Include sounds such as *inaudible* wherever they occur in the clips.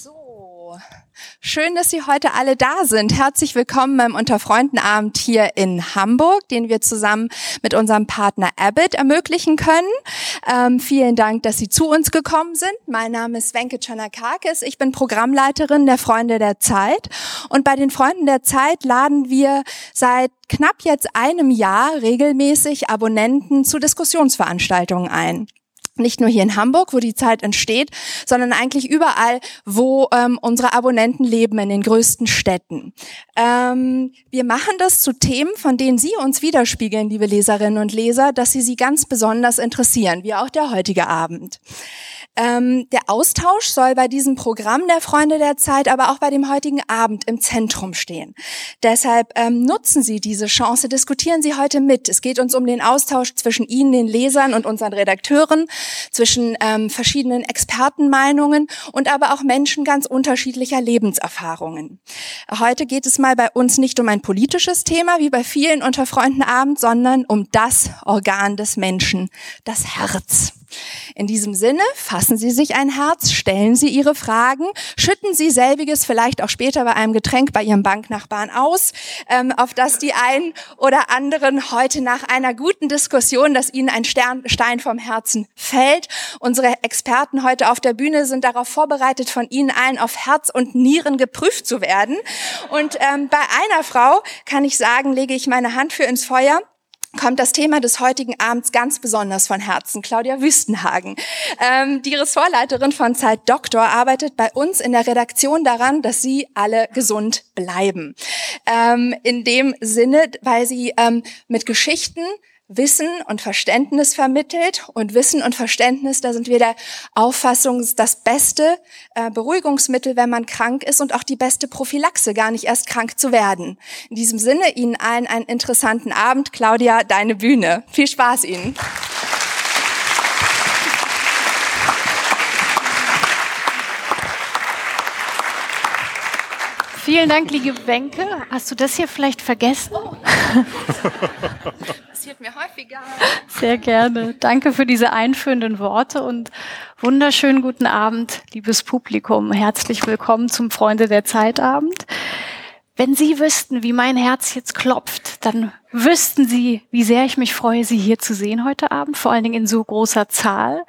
So, schön, dass Sie heute alle da sind. Herzlich willkommen beim Unterfreundenabend hier in Hamburg, den wir zusammen mit unserem Partner Abbott ermöglichen können. Ähm, vielen Dank, dass Sie zu uns gekommen sind. Mein Name ist Wenke Chanakakis. Ich bin Programmleiterin der Freunde der Zeit. Und bei den Freunden der Zeit laden wir seit knapp jetzt einem Jahr regelmäßig Abonnenten zu Diskussionsveranstaltungen ein nicht nur hier in Hamburg, wo die Zeit entsteht, sondern eigentlich überall, wo ähm, unsere Abonnenten leben, in den größten Städten. Ähm, wir machen das zu Themen, von denen Sie uns widerspiegeln, liebe Leserinnen und Leser, dass Sie sie ganz besonders interessieren, wie auch der heutige Abend. Ähm, der Austausch soll bei diesem Programm der Freunde der Zeit, aber auch bei dem heutigen Abend im Zentrum stehen. Deshalb ähm, nutzen Sie diese Chance, diskutieren Sie heute mit. Es geht uns um den Austausch zwischen Ihnen, den Lesern und unseren Redakteuren, zwischen ähm, verschiedenen Expertenmeinungen und aber auch Menschen ganz unterschiedlicher Lebenserfahrungen. Heute geht es mal bei uns nicht um ein politisches Thema, wie bei vielen unter Freunden Abend, sondern um das Organ des Menschen, das Herz. In diesem Sinne, fassen Sie sich ein Herz, stellen Sie Ihre Fragen, schütten Sie selbiges vielleicht auch später bei einem Getränk bei Ihrem Banknachbarn aus, ähm, auf das die einen oder anderen heute nach einer guten Diskussion, dass Ihnen ein Stern, Stein vom Herzen fällt. Unsere Experten heute auf der Bühne sind darauf vorbereitet, von Ihnen allen auf Herz und Nieren geprüft zu werden. Und ähm, bei einer Frau kann ich sagen, lege ich meine Hand für ins Feuer kommt das Thema des heutigen Abends ganz besonders von Herzen. Claudia Wüstenhagen, ähm, die Ressortleiterin von Zeit Doktor, arbeitet bei uns in der Redaktion daran, dass Sie alle gesund bleiben. Ähm, in dem Sinne, weil sie ähm, mit Geschichten Wissen und Verständnis vermittelt. Und Wissen und Verständnis, da sind wir der Auffassung, ist das beste äh, Beruhigungsmittel, wenn man krank ist und auch die beste Prophylaxe, gar nicht erst krank zu werden. In diesem Sinne, Ihnen allen einen interessanten Abend. Claudia, deine Bühne. Viel Spaß Ihnen. Vielen Dank, liebe Wenke. Hast du das hier vielleicht vergessen? Oh. *laughs* Passiert mir häufiger. Sehr gerne. Danke für diese einführenden Worte und wunderschönen guten Abend, liebes Publikum. Herzlich willkommen zum Freunde der Zeitabend. Wenn Sie wüssten, wie mein Herz jetzt klopft, dann wüssten Sie, wie sehr ich mich freue, Sie hier zu sehen heute Abend, vor allen Dingen in so großer Zahl.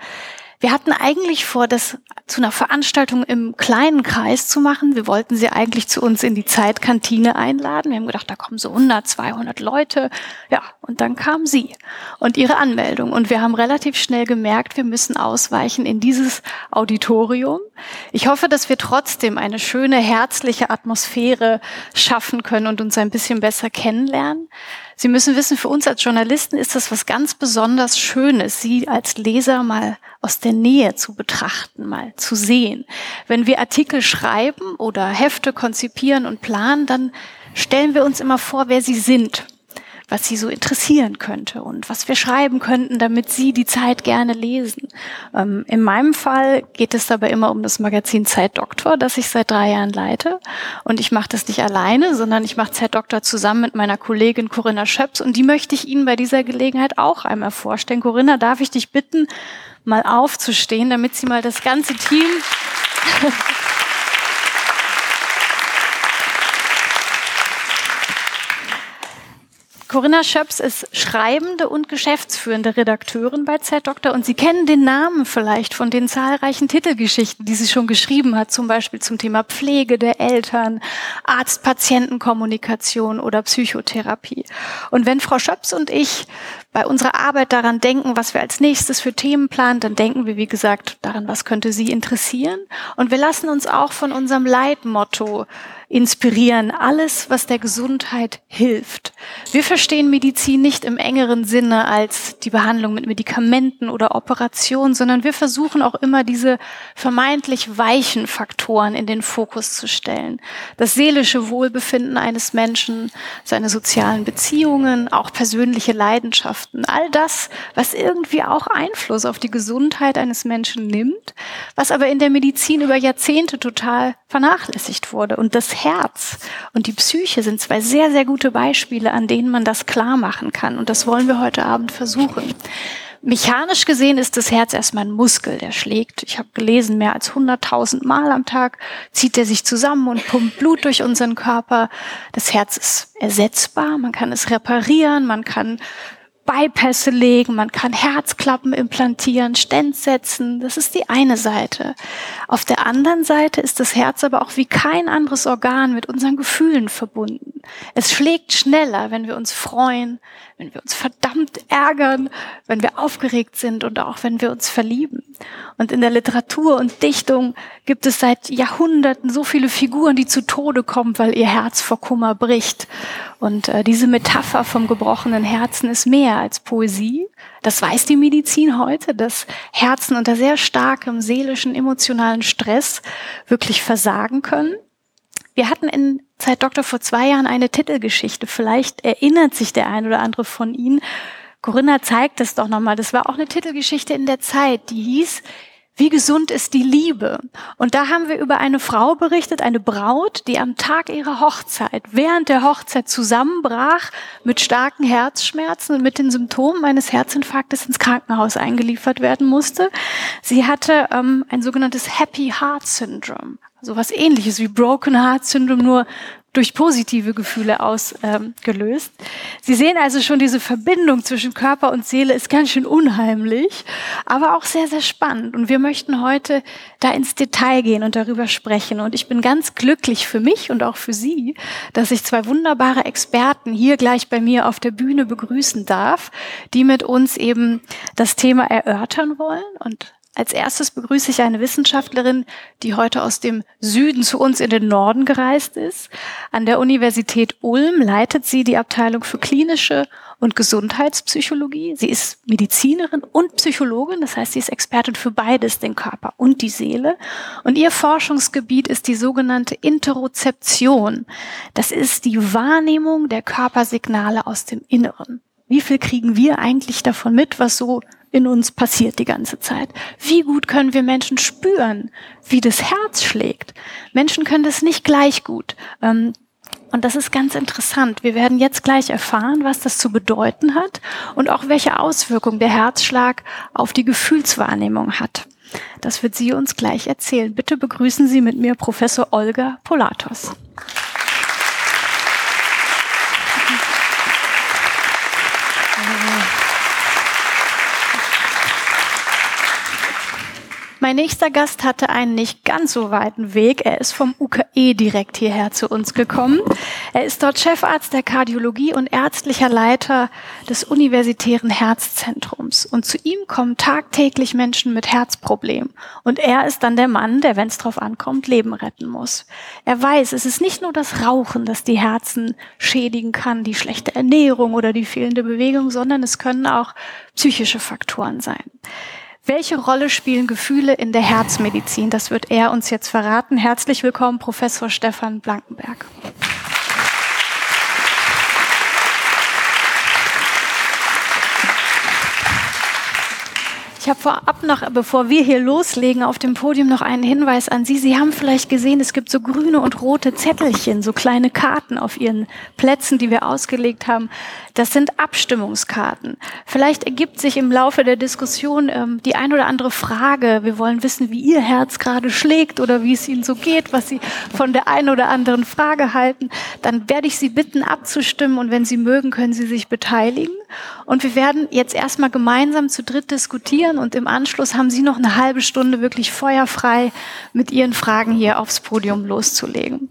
Wir hatten eigentlich vor, das zu einer Veranstaltung im kleinen Kreis zu machen. Wir wollten sie eigentlich zu uns in die Zeitkantine einladen. Wir haben gedacht, da kommen so 100, 200 Leute. Ja, und dann kam sie und ihre Anmeldung. Und wir haben relativ schnell gemerkt, wir müssen ausweichen in dieses Auditorium. Ich hoffe, dass wir trotzdem eine schöne, herzliche Atmosphäre schaffen können und uns ein bisschen besser kennenlernen. Sie müssen wissen, für uns als Journalisten ist das was ganz besonders Schönes, Sie als Leser mal aus der Nähe zu betrachten, mal zu sehen. Wenn wir Artikel schreiben oder Hefte konzipieren und planen, dann stellen wir uns immer vor, wer Sie sind was sie so interessieren könnte und was wir schreiben könnten, damit sie die Zeit gerne lesen. Ähm, in meinem Fall geht es dabei immer um das Magazin Zeit Doktor, das ich seit drei Jahren leite. Und ich mache das nicht alleine, sondern ich mache Zeit Doktor zusammen mit meiner Kollegin Corinna Schöps und die möchte ich Ihnen bei dieser Gelegenheit auch einmal vorstellen. Corinna, darf ich dich bitten, mal aufzustehen, damit Sie mal das ganze Team Corinna Schöps ist schreibende und geschäftsführende Redakteurin bei Z-Doktor und Sie kennen den Namen vielleicht von den zahlreichen Titelgeschichten, die sie schon geschrieben hat, zum Beispiel zum Thema Pflege der Eltern, Arzt-Patienten-Kommunikation oder Psychotherapie. Und wenn Frau Schöps und ich bei unserer Arbeit daran denken, was wir als nächstes für Themen planen, dann denken wir, wie gesagt, daran, was könnte Sie interessieren. Und wir lassen uns auch von unserem Leitmotto inspirieren, alles, was der Gesundheit hilft. Wir verstehen Medizin nicht im engeren Sinne als die Behandlung mit Medikamenten oder Operationen, sondern wir versuchen auch immer diese vermeintlich weichen Faktoren in den Fokus zu stellen. Das seelische Wohlbefinden eines Menschen, seine sozialen Beziehungen, auch persönliche Leidenschaften, all das, was irgendwie auch Einfluss auf die Gesundheit eines Menschen nimmt, was aber in der Medizin über Jahrzehnte total vernachlässigt wurde. Und das Herz und die Psyche sind zwei sehr, sehr gute Beispiele, an denen man das klar machen kann. Und das wollen wir heute Abend versuchen. Mechanisch gesehen ist das Herz erstmal ein Muskel, der schlägt. Ich habe gelesen, mehr als 100.000 Mal am Tag zieht er sich zusammen und pumpt Blut durch unseren Körper. Das Herz ist ersetzbar, man kann es reparieren, man kann Bypässe legen, man kann Herzklappen implantieren, Stent setzen. Das ist die eine Seite. Auf der anderen Seite ist das Herz aber auch wie kein anderes Organ mit unseren Gefühlen verbunden. Es schlägt schneller, wenn wir uns freuen, wenn wir uns verdammt ärgern, wenn wir aufgeregt sind und auch wenn wir uns verlieben. Und in der Literatur und Dichtung gibt es seit Jahrhunderten so viele Figuren, die zu Tode kommen, weil ihr Herz vor Kummer bricht. Und äh, diese Metapher vom gebrochenen Herzen ist mehr als Poesie. Das weiß die Medizin heute, dass Herzen unter sehr starkem seelischen, emotionalen Stress wirklich versagen können. Wir hatten in Zeit Doktor vor zwei Jahren eine Titelgeschichte. Vielleicht erinnert sich der ein oder andere von Ihnen. Corinna zeigt es doch nochmal. Das war auch eine Titelgeschichte in der Zeit, die hieß wie gesund ist die Liebe? Und da haben wir über eine Frau berichtet, eine Braut, die am Tag ihrer Hochzeit, während der Hochzeit zusammenbrach mit starken Herzschmerzen und mit den Symptomen eines Herzinfarktes ins Krankenhaus eingeliefert werden musste. Sie hatte ähm, ein sogenanntes Happy Heart Syndrome, so was ähnliches wie Broken Heart Syndrome, nur durch positive Gefühle ausgelöst. Ähm, Sie sehen also schon, diese Verbindung zwischen Körper und Seele ist ganz schön unheimlich, aber auch sehr, sehr spannend. Und wir möchten heute da ins Detail gehen und darüber sprechen. Und ich bin ganz glücklich für mich und auch für Sie, dass ich zwei wunderbare Experten hier gleich bei mir auf der Bühne begrüßen darf, die mit uns eben das Thema erörtern wollen. Und als erstes begrüße ich eine Wissenschaftlerin, die heute aus dem Süden zu uns in den Norden gereist ist. An der Universität Ulm leitet sie die Abteilung für klinische und Gesundheitspsychologie. Sie ist Medizinerin und Psychologin, das heißt, sie ist Expertin für beides, den Körper und die Seele. Und ihr Forschungsgebiet ist die sogenannte Interozeption. Das ist die Wahrnehmung der Körpersignale aus dem Inneren. Wie viel kriegen wir eigentlich davon mit, was so in uns passiert die ganze Zeit. Wie gut können wir Menschen spüren, wie das Herz schlägt? Menschen können das nicht gleich gut. Ähm, und das ist ganz interessant. Wir werden jetzt gleich erfahren, was das zu bedeuten hat und auch welche Auswirkungen der Herzschlag auf die Gefühlswahrnehmung hat. Das wird sie uns gleich erzählen. Bitte begrüßen Sie mit mir Professor Olga Polatos. Mein nächster Gast hatte einen nicht ganz so weiten Weg. Er ist vom UKE direkt hierher zu uns gekommen. Er ist dort Chefarzt der Kardiologie und ärztlicher Leiter des Universitären Herzzentrums. Und zu ihm kommen tagtäglich Menschen mit Herzproblemen. Und er ist dann der Mann, der, wenn es drauf ankommt, Leben retten muss. Er weiß, es ist nicht nur das Rauchen, das die Herzen schädigen kann, die schlechte Ernährung oder die fehlende Bewegung, sondern es können auch psychische Faktoren sein. Welche Rolle spielen Gefühle in der Herzmedizin? Das wird er uns jetzt verraten. Herzlich willkommen, Professor Stefan Blankenberg. Ich habe vorab noch, bevor wir hier loslegen, auf dem Podium noch einen Hinweis an Sie. Sie haben vielleicht gesehen, es gibt so grüne und rote Zettelchen, so kleine Karten auf Ihren Plätzen, die wir ausgelegt haben. Das sind Abstimmungskarten. Vielleicht ergibt sich im Laufe der Diskussion ähm, die ein oder andere Frage. Wir wollen wissen, wie Ihr Herz gerade schlägt oder wie es Ihnen so geht, was Sie von der einen oder anderen Frage halten. Dann werde ich Sie bitten, abzustimmen und wenn Sie mögen, können Sie sich beteiligen. Und wir werden jetzt erstmal gemeinsam zu dritt diskutieren diskutieren und im Anschluss haben Sie noch eine halbe Stunde wirklich feuerfrei mit Ihren Fragen hier aufs Podium loszulegen.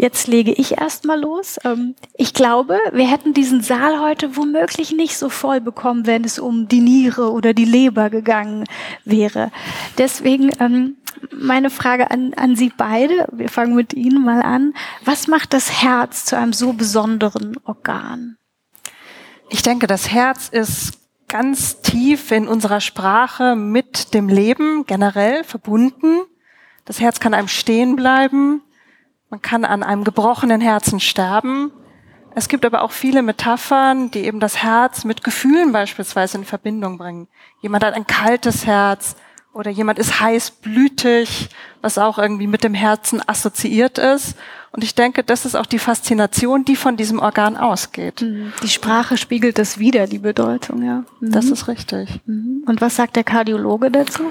Jetzt lege ich erstmal los. Ähm, ich glaube, wir hätten diesen Saal heute womöglich nicht so voll bekommen, wenn es um die Niere oder die Leber gegangen wäre. Deswegen ähm, meine Frage an, an Sie beide. Wir fangen mit Ihnen mal an. Was macht das Herz zu einem so besonderen Organ? Ich denke, das Herz ist ganz tief in unserer Sprache mit dem Leben generell verbunden. Das Herz kann einem stehen bleiben. Man kann an einem gebrochenen Herzen sterben. Es gibt aber auch viele Metaphern, die eben das Herz mit Gefühlen beispielsweise in Verbindung bringen. Jemand hat ein kaltes Herz oder jemand ist heißblütig, was auch irgendwie mit dem Herzen assoziiert ist. Und ich denke, das ist auch die Faszination, die von diesem Organ ausgeht. Mhm. Die Sprache spiegelt das wieder, die Bedeutung, ja. Mhm. Das ist richtig. Mhm. Und was sagt der Kardiologe dazu?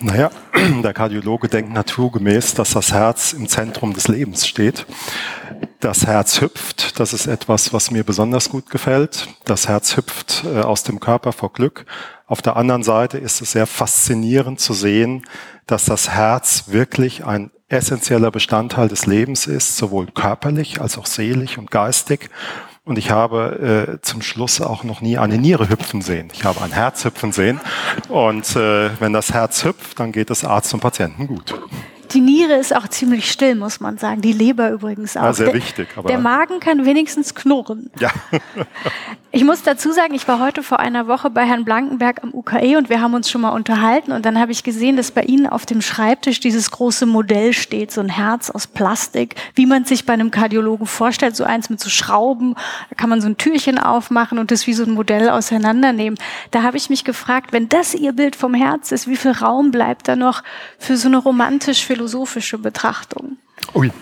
Naja, *clears throat* der Kardiologe denkt naturgemäß, dass das Herz im Zentrum des Lebens steht. Das Herz hüpft, das ist etwas, was mir besonders gut gefällt. Das Herz hüpft äh, aus dem Körper vor Glück. Auf der anderen Seite ist es sehr faszinierend zu sehen, dass das Herz wirklich ein essentieller Bestandteil des Lebens ist, sowohl körperlich als auch seelisch und geistig. Und ich habe äh, zum Schluss auch noch nie eine Niere hüpfen sehen. Ich habe ein Herz hüpfen sehen. Und äh, wenn das Herz hüpft, dann geht es Arzt und Patienten gut. Die Niere ist auch ziemlich still, muss man sagen. Die Leber übrigens auch. Ja, sehr der, wichtig. Aber der Magen kann wenigstens knurren. Ja. *laughs* ich muss dazu sagen, ich war heute vor einer Woche bei Herrn Blankenberg am UKE und wir haben uns schon mal unterhalten und dann habe ich gesehen, dass bei Ihnen auf dem Schreibtisch dieses große Modell steht, so ein Herz aus Plastik, wie man sich bei einem Kardiologen vorstellt, so eins mit so Schrauben, da kann man so ein Türchen aufmachen und das wie so ein Modell auseinandernehmen. Da habe ich mich gefragt, wenn das Ihr Bild vom Herz ist, wie viel Raum bleibt da noch für so eine romantisch philosophische Betrachtung? Ui.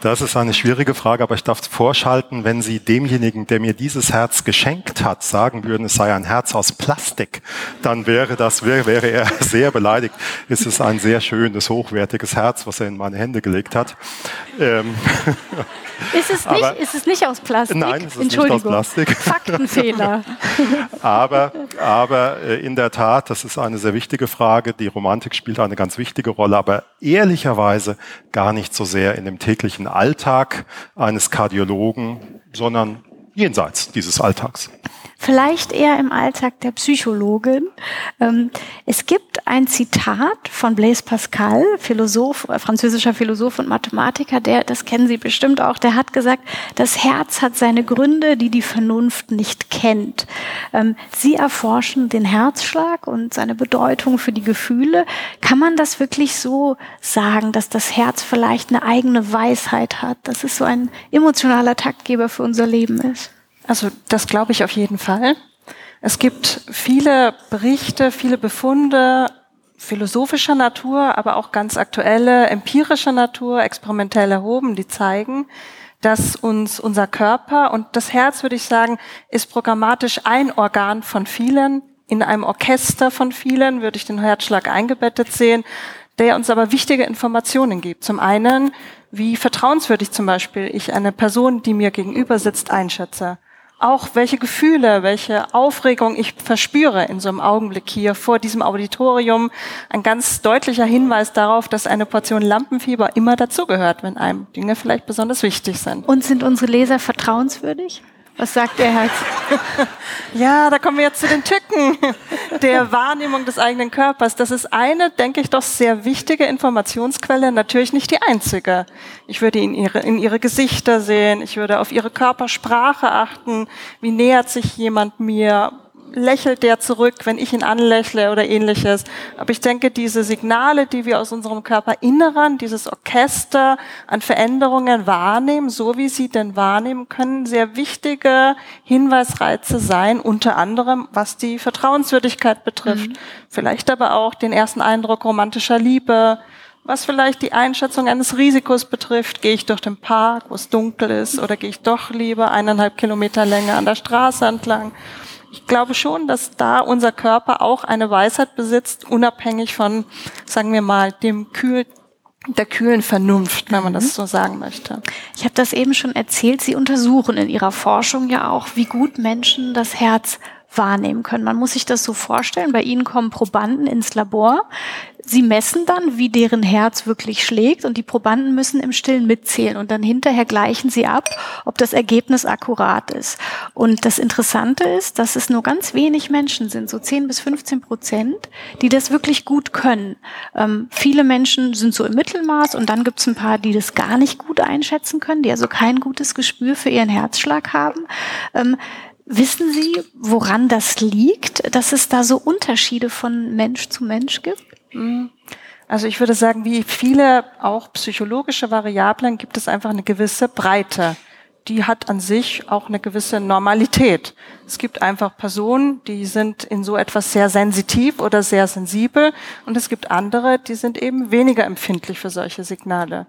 Das ist eine schwierige Frage, aber ich darf vorschalten, wenn Sie demjenigen, der mir dieses Herz geschenkt hat, sagen würden, es sei ein Herz aus Plastik, dann wäre das, wäre er *laughs* sehr beleidigt. Es ist ein sehr schönes, hochwertiges Herz, was er in meine Hände gelegt hat. Ähm. *laughs* Ist es, nicht, aber, ist es nicht aus Plastik? Nein, es ist nicht aus Plastik. *laughs* Faktenfehler. aber, aber äh, in der Tat, das ist eine sehr wichtige Frage. Die Romantik spielt eine ganz wichtige Rolle, aber ehrlicherweise gar nicht so sehr in dem täglichen Alltag eines Kardiologen, sondern jenseits dieses Alltags vielleicht eher im Alltag der Psychologin. Ähm, es gibt ein Zitat von Blaise Pascal, Philosoph, äh, französischer Philosoph und Mathematiker, der, das kennen Sie bestimmt auch, der hat gesagt, das Herz hat seine Gründe, die die Vernunft nicht kennt. Ähm, Sie erforschen den Herzschlag und seine Bedeutung für die Gefühle. Kann man das wirklich so sagen, dass das Herz vielleicht eine eigene Weisheit hat, dass es so ein emotionaler Taktgeber für unser Leben ist? Also das glaube ich auf jeden Fall. Es gibt viele Berichte, viele Befunde philosophischer Natur, aber auch ganz aktuelle, empirischer Natur, experimentell erhoben, die zeigen, dass uns unser Körper und das Herz, würde ich sagen, ist programmatisch ein Organ von vielen. In einem Orchester von vielen würde ich den Herzschlag eingebettet sehen, der uns aber wichtige Informationen gibt. Zum einen, wie vertrauenswürdig zum Beispiel ich eine Person, die mir gegenüber sitzt, einschätze auch welche Gefühle, welche Aufregung ich verspüre in so einem Augenblick hier vor diesem Auditorium. Ein ganz deutlicher Hinweis darauf, dass eine Portion Lampenfieber immer dazugehört, wenn einem Dinge vielleicht besonders wichtig sind. Und sind unsere Leser vertrauenswürdig? Was sagt der Herz? *laughs* ja, da kommen wir jetzt zu den Tücken *laughs* der Wahrnehmung des eigenen Körpers. Das ist eine, denke ich, doch sehr wichtige Informationsquelle, natürlich nicht die einzige. Ich würde in ihre, in ihre Gesichter sehen, ich würde auf ihre Körpersprache achten, wie nähert sich jemand mir, lächelt der zurück, wenn ich ihn anlächle oder ähnliches. Aber ich denke, diese Signale, die wir aus unserem Körperinneren, dieses Orchester an Veränderungen wahrnehmen, so wie sie denn wahrnehmen können, sehr wichtige Hinweisreize sein, unter anderem was die Vertrauenswürdigkeit betrifft. Mhm. Vielleicht aber auch den ersten Eindruck romantischer Liebe, was vielleicht die Einschätzung eines Risikos betrifft. Gehe ich durch den Park, wo es dunkel ist, oder gehe ich doch lieber eineinhalb Kilometer länger an der Straße entlang? Ich glaube schon, dass da unser Körper auch eine Weisheit besitzt, unabhängig von, sagen wir mal, dem kühl der kühlen Vernunft, wenn man das mhm. so sagen möchte. Ich habe das eben schon erzählt. Sie untersuchen in Ihrer Forschung ja auch, wie gut Menschen das Herz wahrnehmen können. Man muss sich das so vorstellen. Bei Ihnen kommen Probanden ins Labor. Sie messen dann, wie deren Herz wirklich schlägt und die Probanden müssen im Stillen mitzählen und dann hinterher gleichen sie ab, ob das Ergebnis akkurat ist. Und das Interessante ist, dass es nur ganz wenig Menschen sind, so 10 bis 15 Prozent, die das wirklich gut können. Ähm, viele Menschen sind so im Mittelmaß und dann gibt es ein paar, die das gar nicht gut einschätzen können, die also kein gutes Gespür für ihren Herzschlag haben. Ähm, Wissen Sie, woran das liegt, dass es da so Unterschiede von Mensch zu Mensch gibt? Mhm. Also ich würde sagen, wie viele auch psychologische Variablen gibt es einfach eine gewisse Breite die hat an sich auch eine gewisse Normalität. Es gibt einfach Personen, die sind in so etwas sehr sensitiv oder sehr sensibel und es gibt andere, die sind eben weniger empfindlich für solche Signale.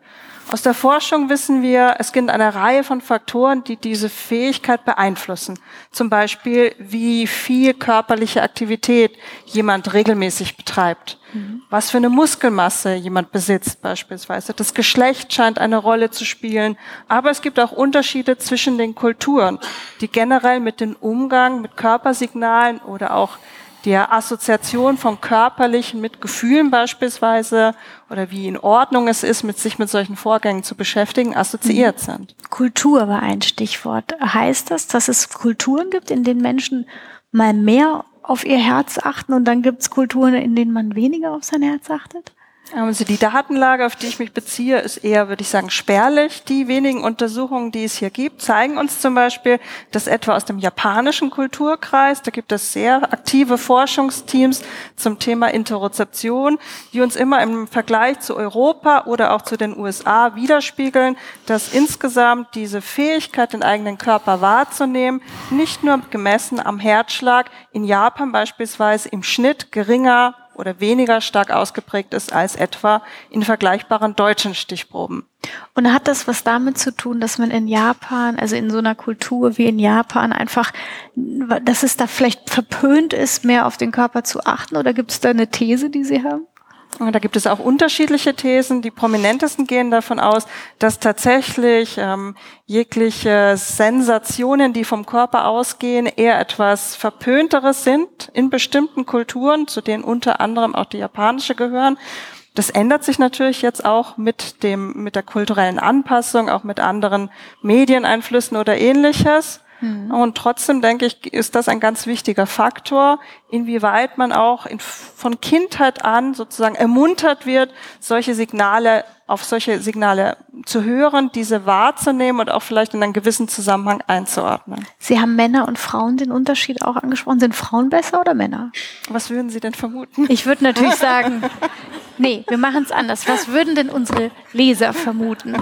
Aus der Forschung wissen wir, es gibt eine Reihe von Faktoren, die diese Fähigkeit beeinflussen. Zum Beispiel, wie viel körperliche Aktivität jemand regelmäßig betreibt. Mhm. Was für eine Muskelmasse jemand besitzt beispielsweise. Das Geschlecht scheint eine Rolle zu spielen. Aber es gibt auch Unterschiede zwischen den Kulturen, die generell mit dem Umgang mit Körpersignalen oder auch der Assoziation von körperlichen mit Gefühlen beispielsweise oder wie in Ordnung es ist, mit sich mit solchen Vorgängen zu beschäftigen, assoziiert mhm. sind. Kultur war ein Stichwort. Heißt das, dass es Kulturen gibt, in denen Menschen mal mehr auf ihr Herz achten und dann gibt es Kulturen, in denen man weniger auf sein Herz achtet? Also die Datenlage, auf die ich mich beziehe, ist eher, würde ich sagen, spärlich. Die wenigen Untersuchungen, die es hier gibt, zeigen uns zum Beispiel, dass etwa aus dem japanischen Kulturkreis, da gibt es sehr aktive Forschungsteams zum Thema Interozeption, die uns immer im Vergleich zu Europa oder auch zu den USA widerspiegeln, dass insgesamt diese Fähigkeit, den eigenen Körper wahrzunehmen, nicht nur gemessen am Herzschlag, in Japan beispielsweise im Schnitt geringer oder weniger stark ausgeprägt ist als etwa in vergleichbaren deutschen Stichproben. Und hat das was damit zu tun, dass man in Japan, also in so einer Kultur wie in Japan einfach, dass es da vielleicht verpönt ist, mehr auf den Körper zu achten? Oder gibt es da eine These, die Sie haben? Da gibt es auch unterschiedliche Thesen. Die prominentesten gehen davon aus, dass tatsächlich ähm, jegliche Sensationen, die vom Körper ausgehen, eher etwas Verpönteres sind in bestimmten Kulturen, zu denen unter anderem auch die japanische gehören. Das ändert sich natürlich jetzt auch mit dem, mit der kulturellen Anpassung, auch mit anderen Medieneinflüssen oder ähnliches. Mhm. Und trotzdem denke ich, ist das ein ganz wichtiger Faktor, inwieweit man auch in, von Kindheit an sozusagen ermuntert wird, solche Signale, auf solche Signale zu hören, diese wahrzunehmen und auch vielleicht in einen gewissen Zusammenhang einzuordnen. Sie haben Männer und Frauen den Unterschied auch angesprochen. Sind Frauen besser oder Männer? Was würden Sie denn vermuten? Ich würde natürlich sagen, nee, wir machen es anders. Was würden denn unsere Leser vermuten?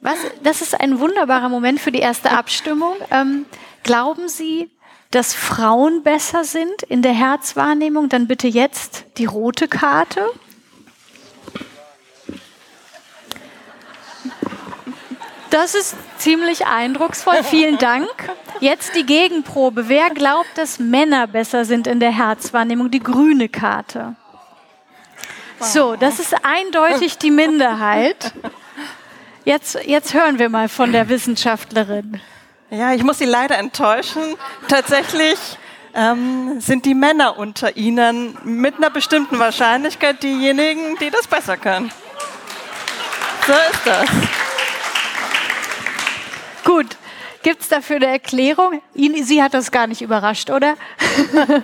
Was, das ist ein wunderbarer Moment für die erste Abstimmung. Ähm, glauben Sie, dass Frauen besser sind in der Herzwahrnehmung? Dann bitte jetzt die rote Karte. Das ist ziemlich eindrucksvoll. Vielen Dank. Jetzt die Gegenprobe. Wer glaubt, dass Männer besser sind in der Herzwahrnehmung? Die grüne Karte. So, das ist eindeutig die Minderheit. Jetzt, jetzt hören wir mal von der Wissenschaftlerin. Ja, ich muss Sie leider enttäuschen. Tatsächlich ähm, sind die Männer unter Ihnen mit einer bestimmten Wahrscheinlichkeit diejenigen, die das besser können. So ist das. Gut. Gibt es dafür eine Erklärung? Ihn, Sie hat das gar nicht überrascht, oder?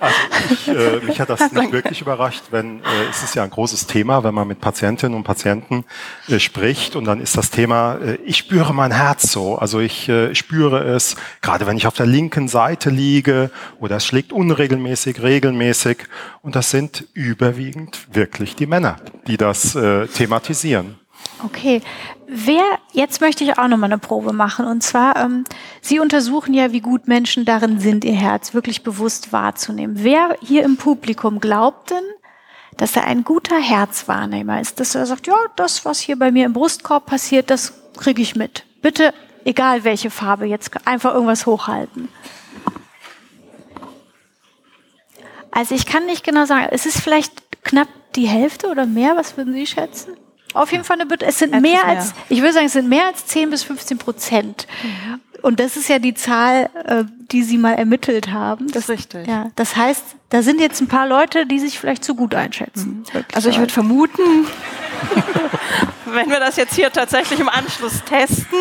Also ich, äh, mich hat das *laughs* nicht wirklich überrascht, wenn äh, es ist ja ein großes Thema, wenn man mit Patientinnen und Patienten äh, spricht und dann ist das Thema, äh, ich spüre mein Herz so, also ich äh, spüre es, gerade wenn ich auf der linken Seite liege oder es schlägt unregelmäßig, regelmäßig und das sind überwiegend wirklich die Männer, die das äh, thematisieren. Okay, wer, jetzt möchte ich auch nochmal eine Probe machen. Und zwar, ähm, Sie untersuchen ja, wie gut Menschen darin sind, ihr Herz wirklich bewusst wahrzunehmen. Wer hier im Publikum glaubt denn, dass er ein guter Herzwahrnehmer ist, dass er sagt, ja, das, was hier bei mir im Brustkorb passiert, das kriege ich mit. Bitte, egal welche Farbe, jetzt einfach irgendwas hochhalten. Also ich kann nicht genau sagen, es ist vielleicht knapp die Hälfte oder mehr, was würden Sie schätzen? Auf jeden Fall eine, es sind mehr als, ich würde sagen, es sind mehr als 10 bis 15 Prozent. Mhm. Und das ist ja die Zahl, äh, die Sie mal ermittelt haben. Das, ist richtig. Ja, das heißt, da sind jetzt ein paar Leute, die sich vielleicht zu gut einschätzen. Mhm. Also ich würde vermuten, *laughs* wenn wir das jetzt hier tatsächlich im Anschluss testen,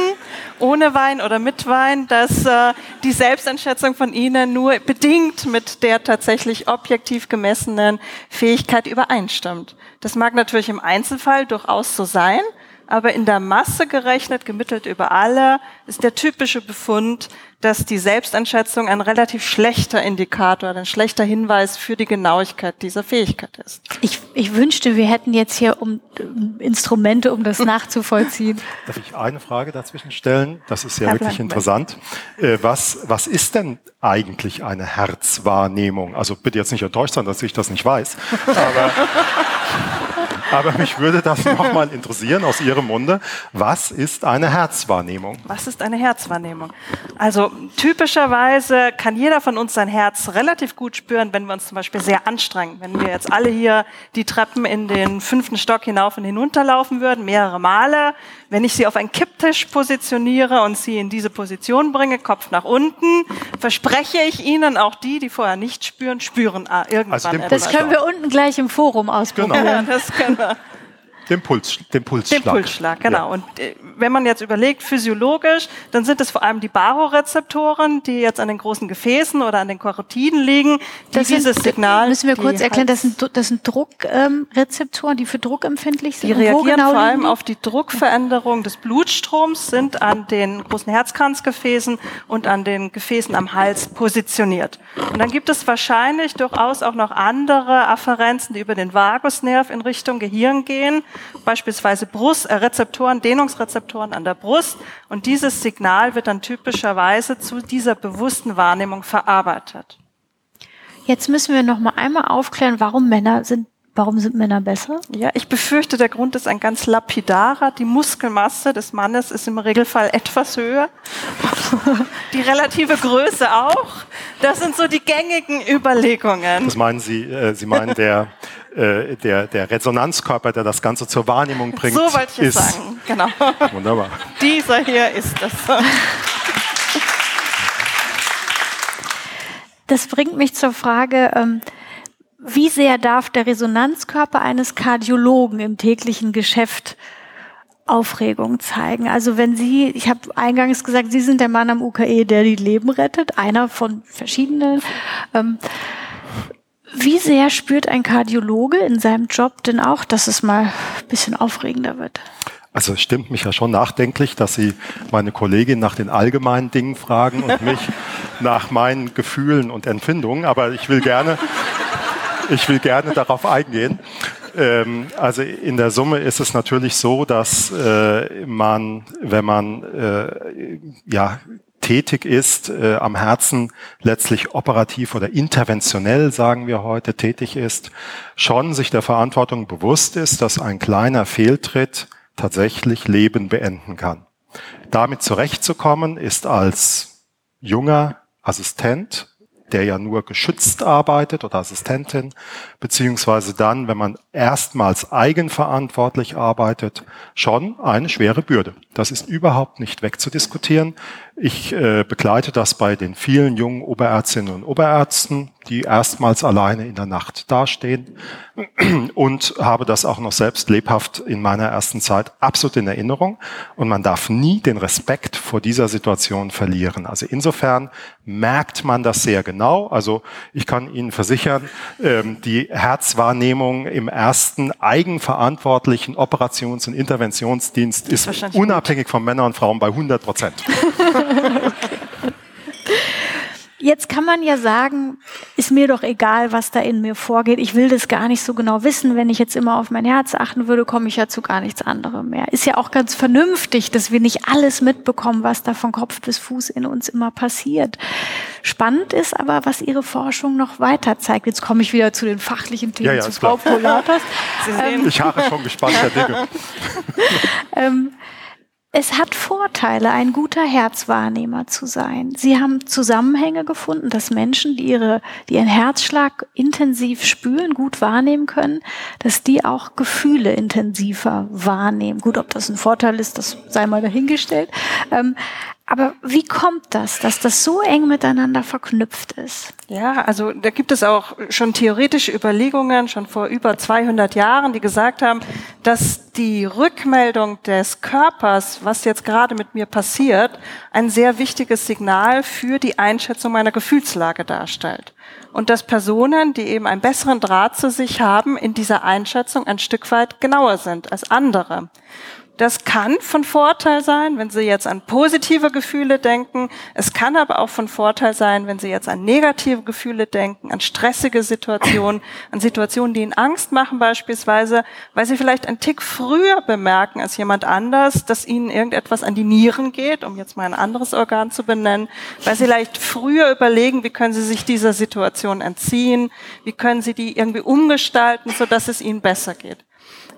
ohne Wein oder mit Wein, dass äh, die Selbsteinschätzung von Ihnen nur bedingt mit der tatsächlich objektiv gemessenen Fähigkeit übereinstimmt. Das mag natürlich im Einzelfall durchaus so sein, aber in der Masse gerechnet, gemittelt über alle, ist der typische Befund, dass die Selbsteinschätzung ein relativ schlechter Indikator, ein schlechter Hinweis für die Genauigkeit dieser Fähigkeit ist. Ich, ich wünschte, wir hätten jetzt hier um, um Instrumente, um das nachzuvollziehen. *laughs* Darf ich eine Frage dazwischen stellen? Das ist ja Herr wirklich interessant. Äh, was, was ist denn eigentlich eine Herzwahrnehmung? Also bitte jetzt nicht enttäuscht sein, dass ich das nicht weiß. Aber *laughs* aber mich würde das nochmal interessieren aus Ihrem Munde. Was ist eine Herzwahrnehmung? Was ist eine Herzwahrnehmung? Also typischerweise kann jeder von uns sein Herz relativ gut spüren, wenn wir uns zum Beispiel sehr anstrengen. Wenn wir jetzt alle hier die Treppen in den fünften Stock hinauf und hinunter laufen würden, mehrere Male, wenn ich sie auf einen Kipptisch positioniere und sie in diese Position bringe, Kopf nach unten, verspreche ich Ihnen, auch die, die vorher nicht spüren, spüren ah, irgendwann also etwas. Das können wir unten gleich im Forum ausprobieren. Genau. *laughs* Ja, das können wir. Den, Puls, den Pulsschlag. Den Pulsschlag, genau. Ja. Und äh, wenn man jetzt überlegt, physiologisch, dann sind es vor allem die Barorezeptoren, die jetzt an den großen Gefäßen oder an den Karotiden liegen, die das dieses sind, Signal. Müssen wir kurz erklären, das sind, das sind Druckrezeptoren, ähm, die für Druck empfindlich sind. Die reagieren genau vor allem auf die Druckveränderung des Blutstroms, sind an den großen Herzkranzgefäßen und an den Gefäßen am Hals positioniert. Und dann gibt es wahrscheinlich durchaus auch noch andere Afferenzen, die über den Vagusnerv in Richtung Gehirn gehen beispielsweise Brustrezeptoren, Dehnungsrezeptoren an der Brust. Und dieses Signal wird dann typischerweise zu dieser bewussten Wahrnehmung verarbeitet. Jetzt müssen wir noch mal einmal aufklären, warum Männer sind Warum sind Männer besser? Ja, ich befürchte, der Grund ist ein ganz lapidarer. Die Muskelmasse des Mannes ist im Regelfall etwas höher. die relative Größe auch. Das sind so die gängigen Überlegungen. Das meinen Sie, äh, Sie meinen der, äh, der, der Resonanzkörper, der das Ganze zur Wahrnehmung bringt. So wollte ich es sagen, genau. Wunderbar. Dieser hier ist das. Das bringt mich zur Frage, ähm, wie sehr darf der Resonanzkörper eines Kardiologen im täglichen Geschäft Aufregung zeigen. Also wenn Sie, ich habe eingangs gesagt, Sie sind der Mann am UKE, der die Leben rettet, einer von verschiedenen. Ähm, wie sehr spürt ein Kardiologe in seinem Job denn auch, dass es mal ein bisschen aufregender wird? Also es stimmt mich ja schon nachdenklich, dass Sie meine Kollegin nach den allgemeinen Dingen fragen und *laughs* mich nach meinen Gefühlen und Empfindungen. Aber ich will gerne, ich will gerne darauf eingehen. Ähm, also in der Summe ist es natürlich so, dass äh, man, wenn man äh, ja tätig ist, äh, am Herzen letztlich operativ oder interventionell, sagen wir heute, tätig ist, schon sich der Verantwortung bewusst ist, dass ein kleiner Fehltritt tatsächlich Leben beenden kann. Damit zurechtzukommen ist als junger Assistent der ja nur geschützt arbeitet oder Assistentin, beziehungsweise dann, wenn man erstmals eigenverantwortlich arbeitet, schon eine schwere Bürde. Das ist überhaupt nicht wegzudiskutieren. Ich äh, begleite das bei den vielen jungen Oberärztinnen und Oberärzten, die erstmals alleine in der Nacht dastehen und habe das auch noch selbst lebhaft in meiner ersten Zeit absolut in Erinnerung. Und man darf nie den Respekt vor dieser Situation verlieren. Also insofern merkt man das sehr genau. Also ich kann Ihnen versichern, ähm, die Herzwahrnehmung im ersten eigenverantwortlichen Operations- und Interventionsdienst ist, ist unabhängig von Männern und Frauen bei 100 Prozent. *laughs* Jetzt kann man ja sagen, ist mir doch egal, was da in mir vorgeht. Ich will das gar nicht so genau wissen. Wenn ich jetzt immer auf mein Herz achten würde, komme ich ja zu gar nichts anderem mehr. Ist ja auch ganz vernünftig, dass wir nicht alles mitbekommen, was da von Kopf bis Fuß in uns immer passiert. Spannend ist aber, was Ihre Forschung noch weiter zeigt. Jetzt komme ich wieder zu den fachlichen Themen, ja, ja, zu Frau Polatas. *laughs* Ähm, ich habe schon gespannt, Herr Dinge. *laughs* *laughs* ähm, es hat Vorteile, ein guter Herzwahrnehmer zu sein. Sie haben Zusammenhänge gefunden, dass Menschen, die, ihre, die ihren Herzschlag intensiv spüren, gut wahrnehmen können, dass die auch Gefühle intensiver wahrnehmen. Gut, ob das ein Vorteil ist, das sei mal dahingestellt. Ähm, aber wie kommt das, dass das so eng miteinander verknüpft ist? Ja, also da gibt es auch schon theoretische Überlegungen, schon vor über 200 Jahren, die gesagt haben, dass die Rückmeldung des Körpers, was jetzt gerade mit mir passiert, ein sehr wichtiges Signal für die Einschätzung meiner Gefühlslage darstellt. Und dass Personen, die eben einen besseren Draht zu sich haben, in dieser Einschätzung ein Stück weit genauer sind als andere. Das kann von Vorteil sein, wenn Sie jetzt an positive Gefühle denken. Es kann aber auch von Vorteil sein, wenn Sie jetzt an negative Gefühle denken, an stressige Situationen, *laughs* an Situationen, die Ihnen Angst machen beispielsweise, weil Sie vielleicht einen Tick früher bemerken als jemand anders, dass Ihnen irgendetwas an die Nieren geht, um jetzt mal ein anderes Organ zu benennen, weil Sie vielleicht früher überlegen, wie können Sie sich dieser Situation entziehen, wie können Sie die irgendwie umgestalten, sodass es Ihnen besser geht.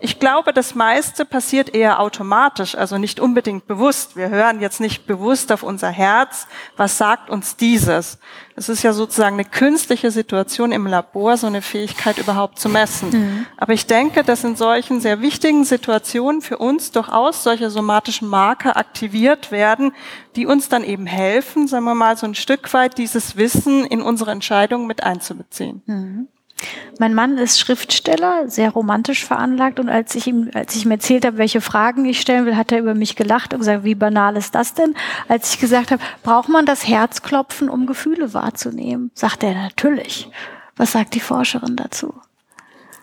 Ich glaube, das meiste passiert eher automatisch, also nicht unbedingt bewusst. Wir hören jetzt nicht bewusst auf unser Herz, was sagt uns dieses. Es ist ja sozusagen eine künstliche Situation im Labor, so eine Fähigkeit überhaupt zu messen. Mhm. Aber ich denke, dass in solchen sehr wichtigen Situationen für uns durchaus solche somatischen Marker aktiviert werden, die uns dann eben helfen, sagen wir mal, so ein Stück weit dieses Wissen in unsere Entscheidungen mit einzubeziehen. Mhm. Mein Mann ist Schriftsteller, sehr romantisch veranlagt und als ich ihm, als ich ihm erzählt habe, welche Fragen ich stellen will, hat er über mich gelacht und gesagt, wie banal ist das denn? Als ich gesagt habe, braucht man das Herzklopfen, um Gefühle wahrzunehmen? Sagt er natürlich. Was sagt die Forscherin dazu?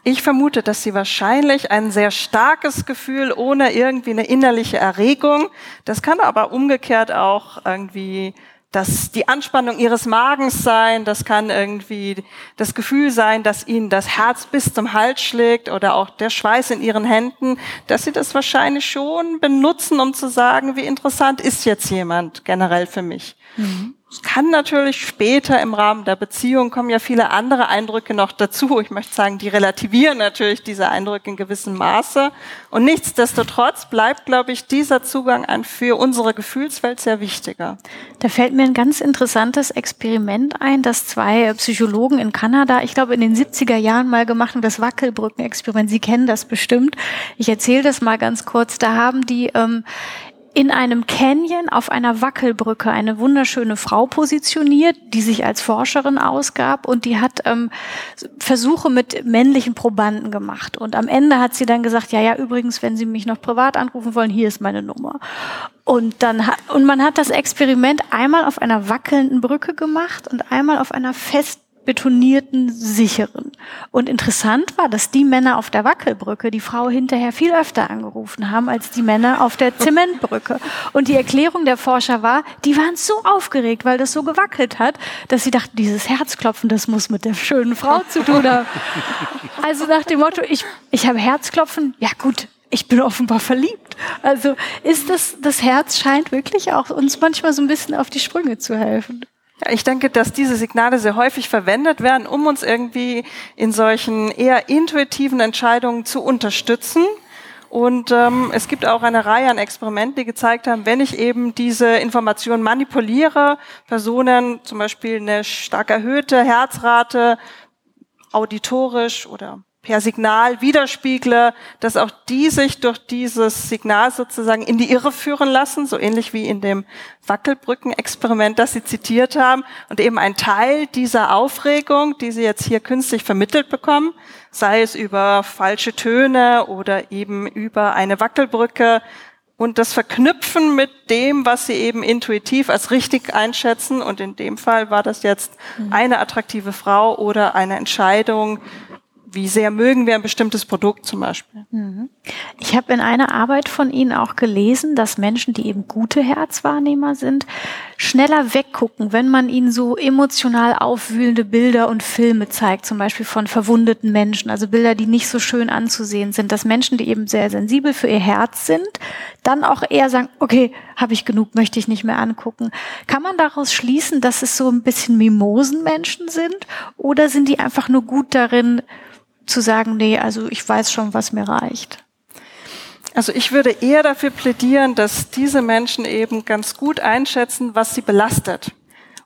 Ich vermute, dass sie wahrscheinlich ein sehr starkes Gefühl ohne irgendwie eine innerliche Erregung, das kann aber umgekehrt auch irgendwie das die Anspannung ihres Magens sein, das kann irgendwie das Gefühl sein, dass ihnen das Herz bis zum Hals schlägt oder auch der Schweiß in ihren Händen, dass sie das wahrscheinlich schon benutzen, um zu sagen, wie interessant ist jetzt jemand generell für mich. Mhm. Es kann natürlich später im Rahmen der Beziehung kommen ja viele andere Eindrücke noch dazu. Ich möchte sagen, die relativieren natürlich diese Eindrücke in gewissem Maße. Und nichtsdestotrotz bleibt, glaube ich, dieser Zugang ein für unsere Gefühlswelt sehr wichtiger. Da fällt mir ein ganz interessantes Experiment ein, das zwei Psychologen in Kanada, ich glaube in den 70er Jahren mal gemacht haben, das Wackelbrücken-Experiment. Sie kennen das bestimmt. Ich erzähle das mal ganz kurz. Da haben die ähm, in einem Canyon auf einer Wackelbrücke eine wunderschöne Frau positioniert, die sich als Forscherin ausgab und die hat ähm, Versuche mit männlichen Probanden gemacht. Und am Ende hat sie dann gesagt, ja, ja, übrigens, wenn Sie mich noch privat anrufen wollen, hier ist meine Nummer. Und dann hat, und man hat das Experiment einmal auf einer wackelnden Brücke gemacht und einmal auf einer fest betonierten, sicheren. Und interessant war, dass die Männer auf der Wackelbrücke die Frau hinterher viel öfter angerufen haben als die Männer auf der *laughs* Zementbrücke. Und die Erklärung der Forscher war, die waren so aufgeregt, weil das so gewackelt hat, dass sie dachten, dieses Herzklopfen, das muss mit der schönen Frau zu tun haben. *laughs* Also nach dem Motto, ich, ich habe Herzklopfen, ja gut, ich bin offenbar verliebt. Also ist das, das Herz scheint wirklich auch uns manchmal so ein bisschen auf die Sprünge zu helfen. Ich denke, dass diese Signale sehr häufig verwendet werden, um uns irgendwie in solchen eher intuitiven Entscheidungen zu unterstützen. Und ähm, es gibt auch eine Reihe an Experimenten, die gezeigt haben, wenn ich eben diese Informationen manipuliere, Personen zum Beispiel eine stark erhöhte Herzrate auditorisch oder per Signal widerspiegle, dass auch die sich durch dieses Signal sozusagen in die Irre führen lassen, so ähnlich wie in dem Wackelbrücken-Experiment, das Sie zitiert haben, und eben ein Teil dieser Aufregung, die Sie jetzt hier künstlich vermittelt bekommen, sei es über falsche Töne oder eben über eine Wackelbrücke, und das Verknüpfen mit dem, was sie eben intuitiv als richtig einschätzen. Und in dem Fall war das jetzt mhm. eine attraktive Frau oder eine Entscheidung, wie sehr mögen wir ein bestimmtes Produkt zum Beispiel. Mhm. Ich habe in einer Arbeit von Ihnen auch gelesen, dass Menschen, die eben gute Herzwahrnehmer sind, schneller weggucken, wenn man ihnen so emotional aufwühlende Bilder und Filme zeigt, zum Beispiel von verwundeten Menschen, also Bilder, die nicht so schön anzusehen sind, dass Menschen, die eben sehr sensibel für ihr Herz sind, dann auch eher sagen, okay, habe ich genug, möchte ich nicht mehr angucken. Kann man daraus schließen, dass es so ein bisschen Mimosenmenschen sind oder sind die einfach nur gut darin, zu sagen, nee, also ich weiß schon, was mir reicht? Also ich würde eher dafür plädieren, dass diese Menschen eben ganz gut einschätzen, was sie belastet.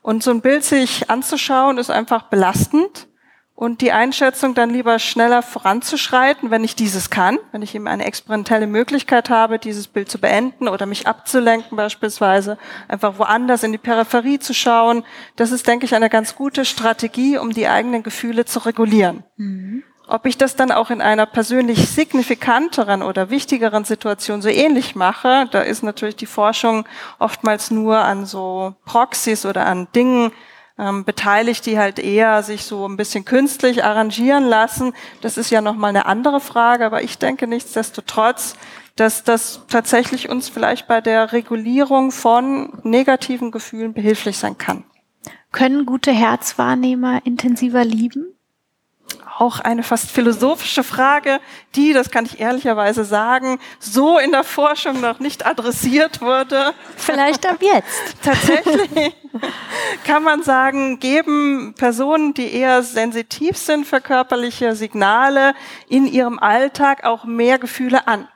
Und so ein Bild sich anzuschauen, ist einfach belastend. Und die Einschätzung dann lieber schneller voranzuschreiten, wenn ich dieses kann, wenn ich eben eine experimentelle Möglichkeit habe, dieses Bild zu beenden oder mich abzulenken beispielsweise, einfach woanders in die Peripherie zu schauen. Das ist, denke ich, eine ganz gute Strategie, um die eigenen Gefühle zu regulieren. Mhm. Ob ich das dann auch in einer persönlich signifikanteren oder wichtigeren Situation so ähnlich mache, da ist natürlich die Forschung oftmals nur an so Proxys oder an Dingen ähm, beteiligt, die halt eher sich so ein bisschen künstlich arrangieren lassen. Das ist ja nochmal eine andere Frage, aber ich denke nichtsdestotrotz, dass das tatsächlich uns vielleicht bei der Regulierung von negativen Gefühlen behilflich sein kann. Können gute Herzwahrnehmer intensiver lieben? Auch eine fast philosophische Frage, die, das kann ich ehrlicherweise sagen, so in der Forschung noch nicht adressiert wurde. Vielleicht ab jetzt. *laughs* Tatsächlich kann man sagen, geben Personen, die eher sensitiv sind für körperliche Signale, in ihrem Alltag auch mehr Gefühle an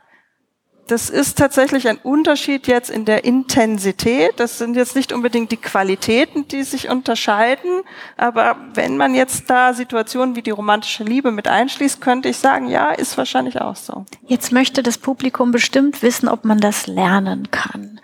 das ist tatsächlich ein Unterschied jetzt in der Intensität. Das sind jetzt nicht unbedingt die Qualitäten, die sich unterscheiden. Aber wenn man jetzt da Situationen wie die romantische Liebe mit einschließt, könnte ich sagen, ja, ist wahrscheinlich auch so. Jetzt möchte das Publikum bestimmt wissen, ob man das lernen kann.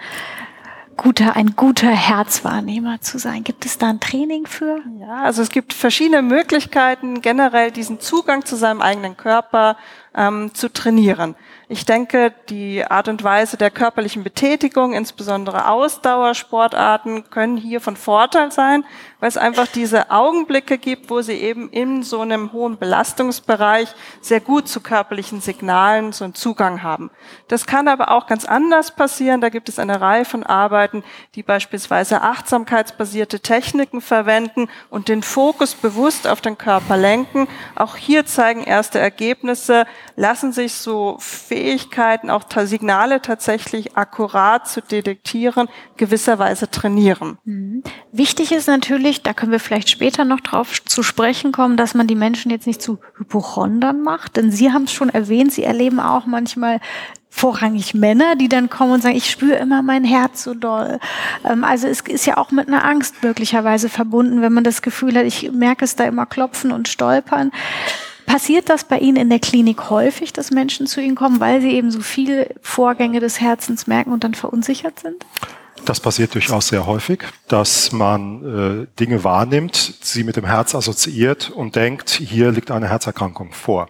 Guter, ein guter Herzwahrnehmer zu sein. Gibt es da ein Training für? Ja, also es gibt verschiedene Möglichkeiten, generell diesen Zugang zu seinem eigenen Körper ähm, zu trainieren. Ich denke, die Art und Weise der körperlichen Betätigung, insbesondere Ausdauersportarten, können hier von Vorteil sein, weil es einfach diese Augenblicke gibt, wo sie eben in so einem hohen Belastungsbereich sehr gut zu körperlichen Signalen so einen Zugang haben. Das kann aber auch ganz anders passieren. Da gibt es eine Reihe von Arbeiten, die beispielsweise achtsamkeitsbasierte Techniken verwenden und den Fokus bewusst auf den Körper lenken. Auch hier zeigen erste Ergebnisse, lassen sich so Fähigkeiten, auch Signale tatsächlich akkurat zu detektieren, gewisserweise trainieren. Mhm. Wichtig ist natürlich, da können wir vielleicht später noch drauf zu sprechen kommen, dass man die Menschen jetzt nicht zu Hypochondern macht, denn Sie haben es schon erwähnt, Sie erleben auch manchmal vorrangig Männer, die dann kommen und sagen, ich spüre immer mein Herz so doll. Ähm, also es ist ja auch mit einer Angst möglicherweise verbunden, wenn man das Gefühl hat, ich merke es da immer klopfen und stolpern. Passiert das bei Ihnen in der Klinik häufig, dass Menschen zu Ihnen kommen, weil sie eben so viele Vorgänge des Herzens merken und dann verunsichert sind? Das passiert durchaus sehr häufig, dass man äh, Dinge wahrnimmt, sie mit dem Herz assoziiert und denkt, hier liegt eine Herzerkrankung vor.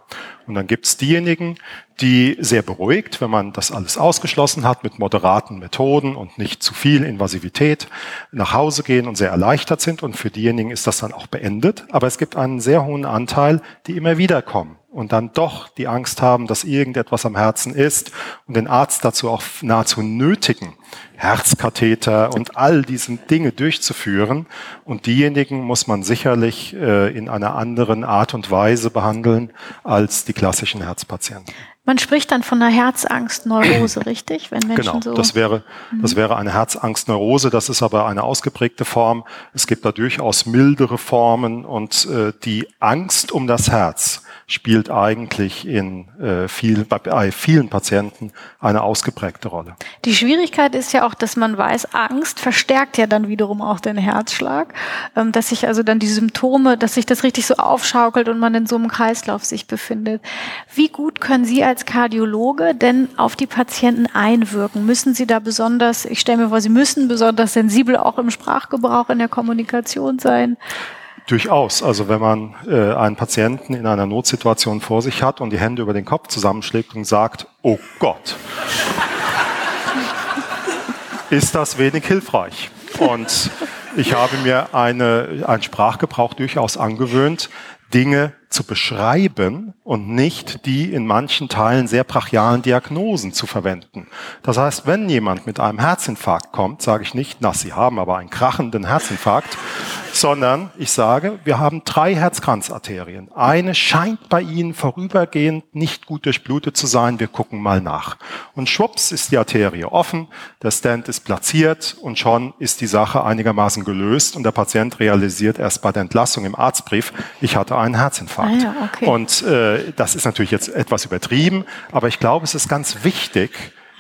Und dann gibt es diejenigen, die sehr beruhigt, wenn man das alles ausgeschlossen hat, mit moderaten Methoden und nicht zu viel Invasivität nach Hause gehen und sehr erleichtert sind. Und für diejenigen ist das dann auch beendet. Aber es gibt einen sehr hohen Anteil, die immer wieder kommen und dann doch die Angst haben, dass irgendetwas am Herzen ist und den Arzt dazu auch nahezu nötigen, Herzkatheter und all diesen Dinge durchzuführen. Und diejenigen muss man sicherlich äh, in einer anderen Art und Weise behandeln als die klassischen Herzpatienten. Man spricht dann von einer Herzangstneurose, richtig? Wenn Menschen genau, so das wäre, das wäre eine Herzangstneurose. Das ist aber eine ausgeprägte Form. Es gibt da durchaus mildere Formen und äh, die Angst um das Herz spielt eigentlich in äh, viel, bei vielen Patienten eine ausgeprägte Rolle. Die Schwierigkeit ist ja auch, dass man weiß, Angst verstärkt ja dann wiederum auch den Herzschlag, ähm, dass sich also dann die Symptome, dass sich das richtig so aufschaukelt und man in so einem Kreislauf sich befindet. Wie gut können Sie als Kardiologe denn auf die Patienten einwirken? Müssen Sie da besonders, ich stelle mir vor, Sie müssen besonders sensibel auch im Sprachgebrauch, in der Kommunikation sein? Durchaus. Also wenn man äh, einen Patienten in einer Notsituation vor sich hat und die Hände über den Kopf zusammenschlägt und sagt, oh Gott, ist das wenig hilfreich. Und ich habe mir eine, einen Sprachgebrauch durchaus angewöhnt, Dinge zu beschreiben und nicht die in manchen Teilen sehr brachialen Diagnosen zu verwenden. Das heißt, wenn jemand mit einem Herzinfarkt kommt, sage ich nicht, na, Sie haben aber einen krachenden Herzinfarkt, sondern ich sage, wir haben drei Herzkranzarterien. Eine scheint bei Ihnen vorübergehend nicht gut durchblutet zu sein. Wir gucken mal nach. Und schwupps ist die Arterie offen, der Stand ist platziert und schon ist die Sache einigermaßen gelöst und der Patient realisiert erst bei der Entlassung im Arztbrief, ich hatte einen Herzinfarkt. Ah ja, okay. Und äh, das ist natürlich jetzt etwas übertrieben, aber ich glaube, es ist ganz wichtig,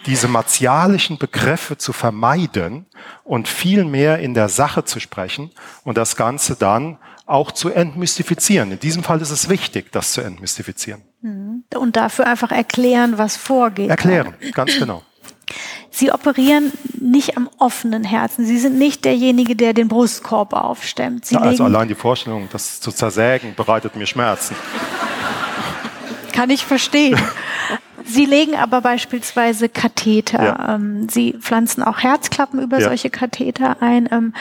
diese martialischen Begriffe zu vermeiden und viel mehr in der Sache zu sprechen und das Ganze dann auch zu entmystifizieren. In diesem Fall ist es wichtig, das zu entmystifizieren. Mhm. Und dafür einfach erklären, was vorgeht. Erklären, ganz genau. Sie operieren nicht am offenen Herzen. Sie sind nicht derjenige, der den Brustkorb aufstemmt. Sie also allein die Vorstellung, das zu zersägen, bereitet mir Schmerzen. Kann ich verstehen. *laughs* Sie legen aber beispielsweise Katheter. Ja. Ähm, Sie pflanzen auch Herzklappen über ja. solche Katheter ein. Ähm,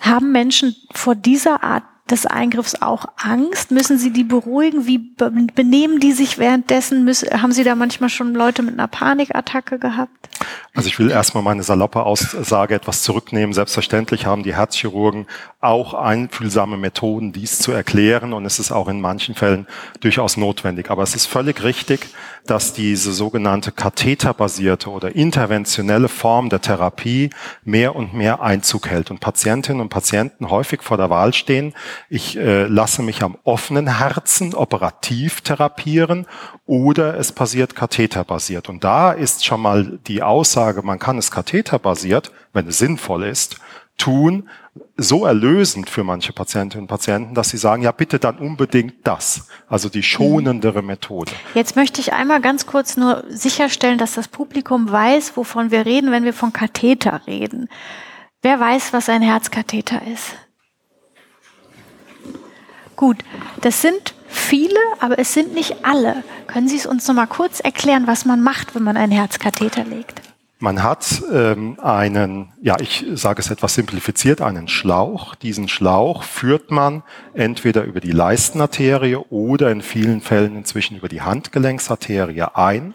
haben Menschen vor dieser Art des Eingriffs auch Angst? Müssen Sie die beruhigen? Wie benehmen die sich währenddessen? Müssen, haben Sie da manchmal schon Leute mit einer Panikattacke gehabt? Also ich will erstmal meine saloppe Aussage etwas zurücknehmen. Selbstverständlich haben die Herzchirurgen auch einfühlsame Methoden, dies zu erklären und es ist auch in manchen Fällen durchaus notwendig. Aber es ist völlig richtig, dass diese sogenannte katheterbasierte oder interventionelle Form der Therapie mehr und mehr Einzug hält und Patientinnen und Patienten häufig vor der Wahl stehen, ich äh, lasse mich am offenen Herzen operativ therapieren oder es passiert katheterbasiert. Und da ist schon mal die Aussage, man kann es katheterbasiert, wenn es sinnvoll ist, tun, so erlösend für manche Patientinnen und Patienten, dass sie sagen, ja bitte dann unbedingt das, also die schonendere Methode. Jetzt möchte ich einmal ganz kurz nur sicherstellen, dass das Publikum weiß, wovon wir reden, wenn wir von Katheter reden. Wer weiß, was ein Herzkatheter ist? Gut, das sind viele, aber es sind nicht alle. Können Sie es uns noch mal kurz erklären, was man macht, wenn man einen Herzkatheter legt? Man hat ähm, einen, ja, ich sage es etwas simplifiziert, einen Schlauch. Diesen Schlauch führt man entweder über die Leistenarterie oder in vielen Fällen inzwischen über die Handgelenksarterie ein,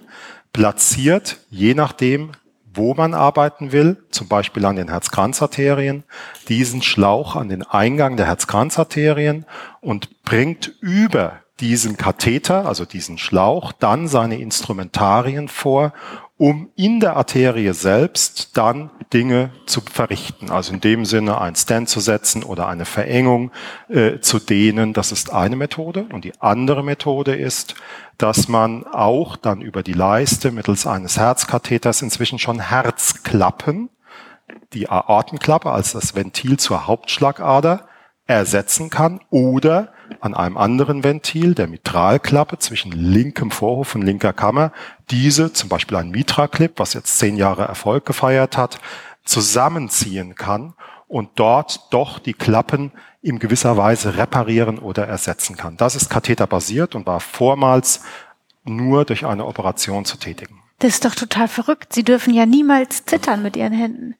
platziert, je nachdem, wo man arbeiten will, zum Beispiel an den Herzkranzarterien, diesen Schlauch an den Eingang der Herzkranzarterien und bringt über diesen Katheter, also diesen Schlauch, dann seine Instrumentarien vor, um in der Arterie selbst dann Dinge zu verrichten. Also in dem Sinne ein Stand zu setzen oder eine Verengung äh, zu dehnen. Das ist eine Methode. Und die andere Methode ist, dass man auch dann über die Leiste mittels eines Herzkatheters inzwischen schon Herzklappen, die Aortenklappe als das Ventil zur Hauptschlagader ersetzen kann oder an einem anderen Ventil, der Mitralklappe zwischen linkem Vorhof und linker Kammer, diese, zum Beispiel ein Mitra-Clip, was jetzt zehn Jahre Erfolg gefeiert hat, zusammenziehen kann und dort doch die Klappen in gewisser Weise reparieren oder ersetzen kann. Das ist katheterbasiert und war vormals nur durch eine Operation zu tätigen. Das ist doch total verrückt. Sie dürfen ja niemals zittern mit Ihren Händen.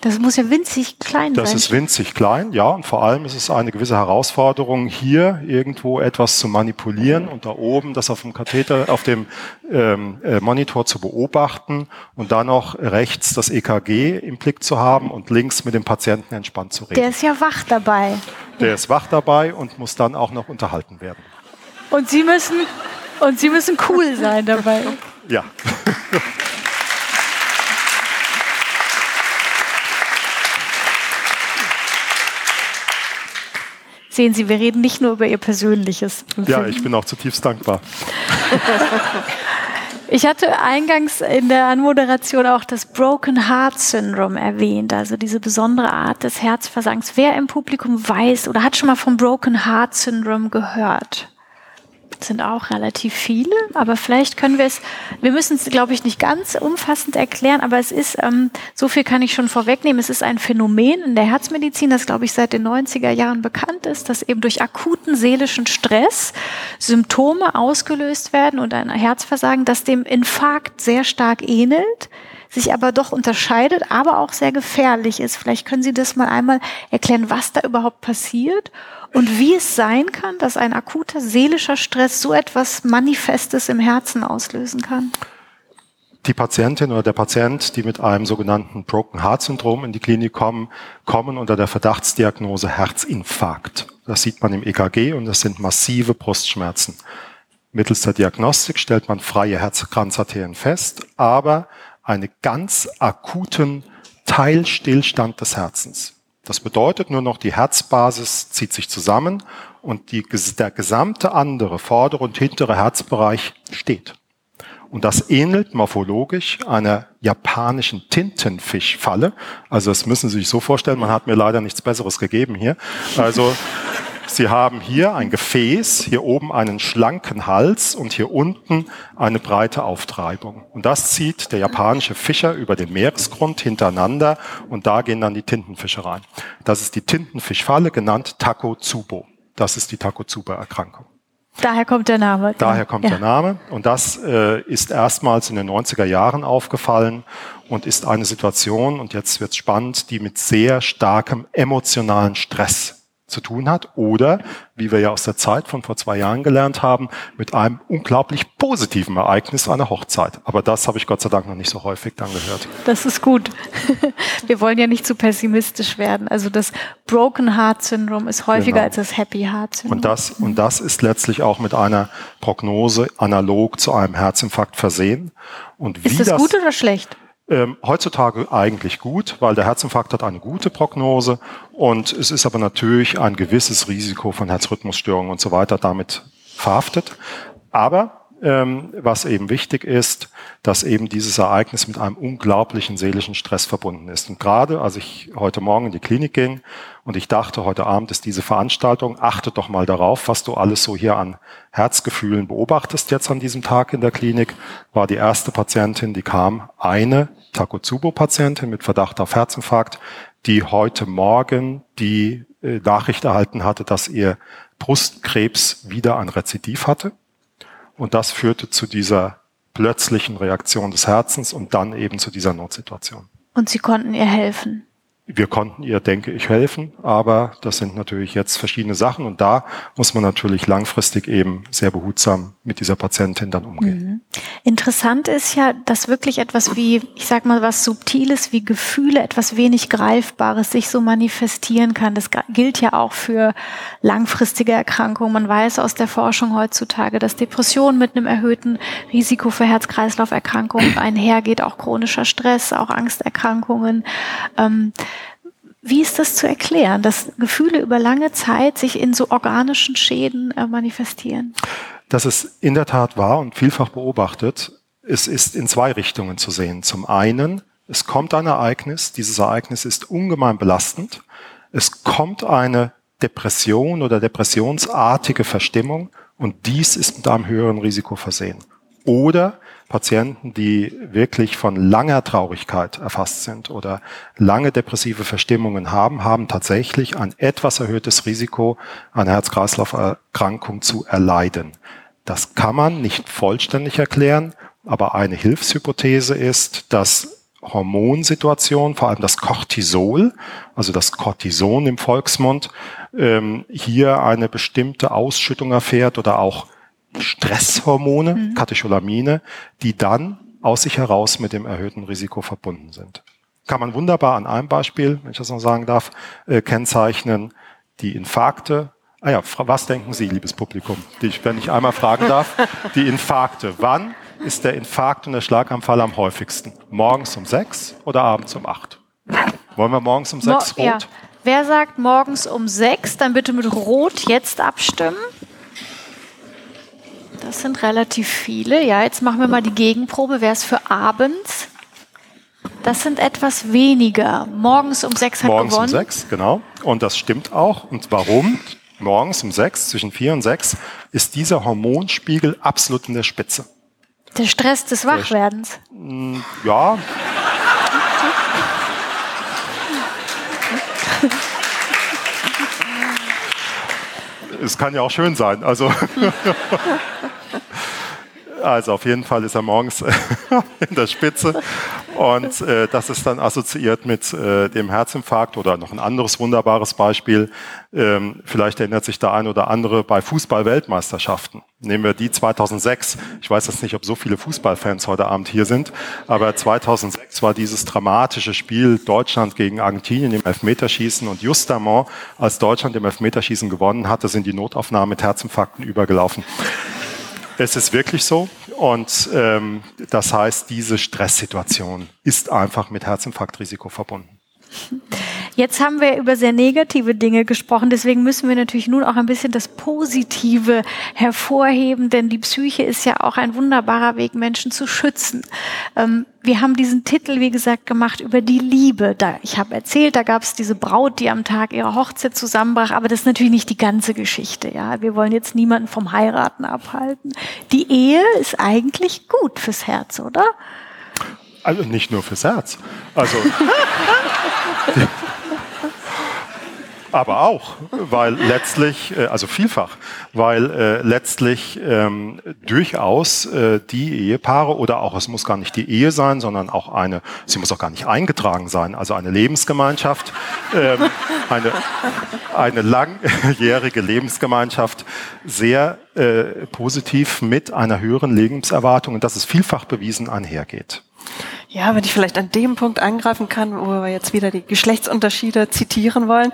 Das muss ja winzig klein das sein. Das ist winzig klein, ja. Und vor allem ist es eine gewisse Herausforderung, hier irgendwo etwas zu manipulieren und da oben das auf dem Katheter, auf dem ähm, äh, Monitor zu beobachten und dann noch rechts das EKG im Blick zu haben und links mit dem Patienten entspannt zu reden. Der ist ja wach dabei. Der ist wach dabei und muss dann auch noch unterhalten werden. Und Sie müssen, und Sie müssen cool sein dabei. Ja. *laughs* Sehen Sie, wir reden nicht nur über Ihr persönliches. Ja, ich bin auch zutiefst dankbar. *laughs* Ich hatte eingangs in der Anmoderation auch das Broken Heart Syndrome erwähnt, also diese besondere Art des Herzversagens. Wer im Publikum weiß oder hat schon mal vom Broken Heart Syndrome gehört? Sind auch relativ viele, aber vielleicht können wir es, wir müssen es, glaube ich, nicht ganz umfassend erklären, aber es ist, ähm, so viel kann ich schon vorwegnehmen, es ist ein Phänomen in der Herzmedizin, das, glaube ich, seit den 90er Jahren bekannt ist, dass eben durch akuten seelischen Stress Symptome ausgelöst werden und ein Herzversagen, das dem Infarkt sehr stark ähnelt sich aber doch unterscheidet, aber auch sehr gefährlich ist. Vielleicht können Sie das mal einmal erklären, was da überhaupt passiert und wie es sein kann, dass ein akuter seelischer Stress so etwas Manifestes im Herzen auslösen kann? Die Patientin oder der Patient, die mit einem sogenannten Broken Heart Syndrom in die Klinik kommen, kommen unter der Verdachtsdiagnose Herzinfarkt. Das sieht man im EKG und das sind massive Brustschmerzen. Mittels der Diagnostik stellt man freie Herzkranzarterien fest, aber einen ganz akuten Teilstillstand des Herzens. Das bedeutet nur noch, die Herzbasis zieht sich zusammen und die, der gesamte andere, vordere und hintere Herzbereich steht. Und das ähnelt morphologisch einer japanischen Tintenfischfalle. Also das müssen Sie sich so vorstellen, man hat mir leider nichts Besseres gegeben hier. Also Sie haben hier ein Gefäß, hier oben einen schlanken Hals und hier unten eine breite Auftreibung. Und das zieht der japanische Fischer über den Meeresgrund hintereinander und da gehen dann die Tintenfische rein. Das ist die Tintenfischfalle, genannt Takotsubo. Das ist die Takotsubo-Erkrankung. Daher kommt der Name. Daher kommt ja. der Name. Und das äh, ist erstmals in den 90er Jahren aufgefallen und ist eine Situation, und jetzt wird es spannend, die mit sehr starkem emotionalen Stress zu tun hat oder, wie wir ja aus der Zeit von vor zwei Jahren gelernt haben, mit einem unglaublich positiven Ereignis einer Hochzeit. Aber das habe ich Gott sei Dank noch nicht so häufig dann gehört. Das ist gut. *laughs* Wir wollen ja nicht zu pessimistisch werden. Also das Broken Heart Syndrome ist häufiger genau. als das Happy Heart Syndrome. Und das, und das ist letztlich auch mit einer Prognose analog zu einem Herzinfarkt versehen. Und wie ist das, das gut oder schlecht? Ähm, heutzutage eigentlich gut, weil der Herzinfarkt hat eine gute Prognose und es ist aber natürlich ein gewisses Risiko von Herzrhythmusstörungen und so weiter damit verhaftet. Aber was eben wichtig ist, dass eben dieses Ereignis mit einem unglaublichen seelischen Stress verbunden ist. Und gerade als ich heute Morgen in die Klinik ging und ich dachte, heute Abend ist diese Veranstaltung, achte doch mal darauf, was du alles so hier an Herzgefühlen beobachtest jetzt an diesem Tag in der Klinik, war die erste Patientin, die kam, eine Takotsubo-Patientin mit Verdacht auf Herzinfarkt, die heute Morgen die äh, Nachricht erhalten hatte, dass ihr Brustkrebs wieder ein Rezidiv hatte. Und das führte zu dieser plötzlichen Reaktion des Herzens und dann eben zu dieser Notsituation. Und Sie konnten ihr helfen? Wir konnten ihr, denke ich, helfen, aber das sind natürlich jetzt verschiedene Sachen und da muss man natürlich langfristig eben sehr behutsam mit dieser Patientin dann umgehen. Mhm. Interessant ist ja, dass wirklich etwas wie, ich sag mal, was Subtiles wie Gefühle, etwas wenig Greifbares sich so manifestieren kann. Das gilt ja auch für langfristige Erkrankungen. Man weiß aus der Forschung heutzutage, dass Depression mit einem erhöhten Risiko für Herz-Kreislauf-Erkrankungen einhergeht, auch chronischer Stress, auch Angsterkrankungen. Ähm, wie ist das zu erklären, dass Gefühle über lange Zeit sich in so organischen Schäden äh, manifestieren? Das ist in der Tat wahr und vielfach beobachtet. Es ist in zwei Richtungen zu sehen. Zum einen, es kommt ein Ereignis, dieses Ereignis ist ungemein belastend. Es kommt eine Depression oder depressionsartige Verstimmung und dies ist mit einem höheren Risiko versehen. Oder Patienten, die wirklich von langer Traurigkeit erfasst sind oder lange depressive Verstimmungen haben, haben tatsächlich ein etwas erhöhtes Risiko, eine Herz-Kreislauf-Erkrankung zu erleiden. Das kann man nicht vollständig erklären, aber eine Hilfshypothese ist, dass Hormonsituation, vor allem das Cortisol, also das Cortison im Volksmund, ähm, hier eine bestimmte Ausschüttung erfährt oder auch Stresshormone, mhm. Katecholamine, die dann aus sich heraus mit dem erhöhten Risiko verbunden sind. Kann man wunderbar an einem Beispiel, wenn ich das noch sagen darf, äh, kennzeichnen. Die Infarkte. Ah ja, was denken Sie, liebes Publikum, die wenn ich einmal fragen darf, *laughs* die Infarkte. Wann ist der Infarkt und der Schlaganfall am häufigsten? Morgens um sechs oder abends um acht? Wollen wir morgens um sechs Mo rot? Ja. Wer sagt morgens um sechs, dann bitte mit Rot jetzt abstimmen. Das sind relativ viele. Ja, jetzt machen wir mal die Gegenprobe. Wer ist für abends? Das sind etwas weniger. Morgens um sechs hat Morgens gewonnen. um sechs, genau. Und das stimmt auch. Und warum? Morgens um sechs, zwischen vier und sechs, ist dieser Hormonspiegel absolut in der Spitze. Der Stress des Wachwerdens. Mm, ja. *laughs* es kann ja auch schön sein. Also *laughs* Also auf jeden Fall ist er morgens *laughs* in der Spitze und äh, das ist dann assoziiert mit äh, dem Herzinfarkt oder noch ein anderes wunderbares Beispiel. Ähm, vielleicht erinnert sich der ein oder andere bei Fußball-Weltmeisterschaften. Nehmen wir die 2006. Ich weiß jetzt nicht, ob so viele Fußballfans heute Abend hier sind, aber 2006 war dieses dramatische Spiel Deutschland gegen Argentinien im Elfmeterschießen und justement, als Deutschland im Elfmeterschießen gewonnen hatte, sind die Notaufnahmen mit Herzinfarkten übergelaufen. Es ist wirklich so. Und ähm, das heißt, diese Stresssituation ist einfach mit Herzinfarktrisiko verbunden. Jetzt haben wir über sehr negative Dinge gesprochen, deswegen müssen wir natürlich nun auch ein bisschen das Positive hervorheben, denn die Psyche ist ja auch ein wunderbarer Weg, Menschen zu schützen. Ähm, wir haben diesen Titel, wie gesagt, gemacht über die Liebe. Da, ich habe erzählt, da gab es diese Braut, die am Tag ihrer Hochzeit zusammenbrach, aber das ist natürlich nicht die ganze Geschichte. Ja, wir wollen jetzt niemanden vom Heiraten abhalten. Die Ehe ist eigentlich gut fürs Herz, oder? Also nicht nur fürs Herz. Also *laughs* *laughs* Aber auch, weil letztlich, äh, also vielfach, weil äh, letztlich ähm, durchaus äh, die Ehepaare oder auch, es muss gar nicht die Ehe sein, sondern auch eine, sie muss auch gar nicht eingetragen sein, also eine Lebensgemeinschaft, ähm, *laughs* eine, eine langjährige Lebensgemeinschaft sehr äh, positiv mit einer höheren Lebenserwartung, und das ist vielfach bewiesen, einhergeht. Ja, wenn ich vielleicht an dem Punkt eingreifen kann, wo wir jetzt wieder die Geschlechtsunterschiede zitieren wollen.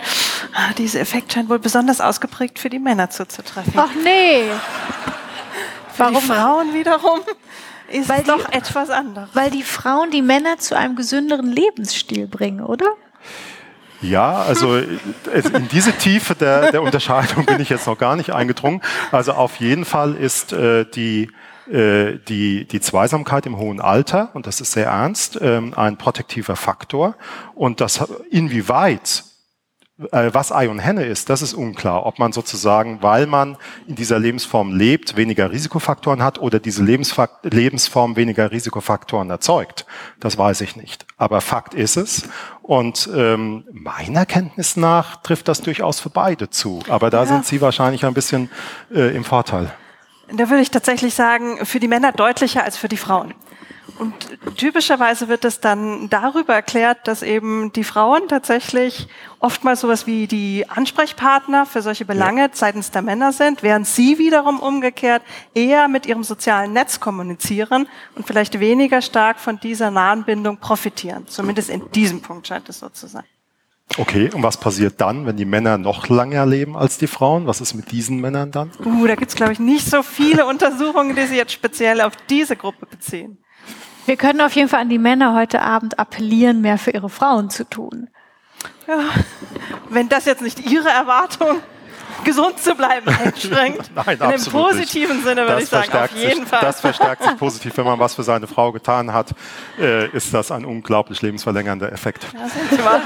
Ah, dieser Effekt scheint wohl besonders ausgeprägt für die Männer zuzutreffen. Ach nee. Für Warum? die Frauen wiederum ist weil doch die, etwas anderes. Weil die Frauen die Männer zu einem gesünderen Lebensstil bringen, oder? Ja, also in diese Tiefe der, der Unterscheidung bin ich jetzt noch gar nicht eingedrungen. Also auf jeden Fall ist äh, die äh, die, die Zweisamkeit im hohen Alter, und das ist sehr ernst, ähm, ein protektiver Faktor. Und das inwieweit äh, was Ei und Henne ist, das ist unklar. Ob man sozusagen, weil man in dieser Lebensform lebt, weniger Risikofaktoren hat oder diese Lebensform weniger Risikofaktoren erzeugt, das weiß ich nicht. Aber Fakt ist es. Und ähm, meiner Kenntnis nach trifft das durchaus für beide zu. Aber da ja. sind Sie wahrscheinlich ein bisschen äh, im Vorteil. Da würde ich tatsächlich sagen, für die Männer deutlicher als für die Frauen. Und typischerweise wird es dann darüber erklärt, dass eben die Frauen tatsächlich oftmals sowas wie die Ansprechpartner für solche Belange ja. seitens der Männer sind, während sie wiederum umgekehrt eher mit ihrem sozialen Netz kommunizieren und vielleicht weniger stark von dieser nahen Bindung profitieren. Zumindest in diesem Punkt scheint es so zu sein. Okay, und was passiert dann, wenn die Männer noch länger leben als die Frauen? Was ist mit diesen Männern dann? Uh, da gibt's glaube ich, nicht so viele *laughs* Untersuchungen, die sich jetzt speziell auf diese Gruppe beziehen. Wir können auf jeden Fall an die Männer heute Abend appellieren, mehr für ihre Frauen zu tun. Ja, wenn das jetzt nicht Ihre Erwartung gesund zu bleiben *laughs* einschränkt. Nein, In dem positiven nicht. Sinne würde das ich sagen, auf jeden sich, Fall. Das verstärkt sich *laughs* positiv. Wenn man was für seine Frau getan hat, äh, ist das ein unglaublich lebensverlängernder Effekt. Ja, *laughs* sind Sie mal.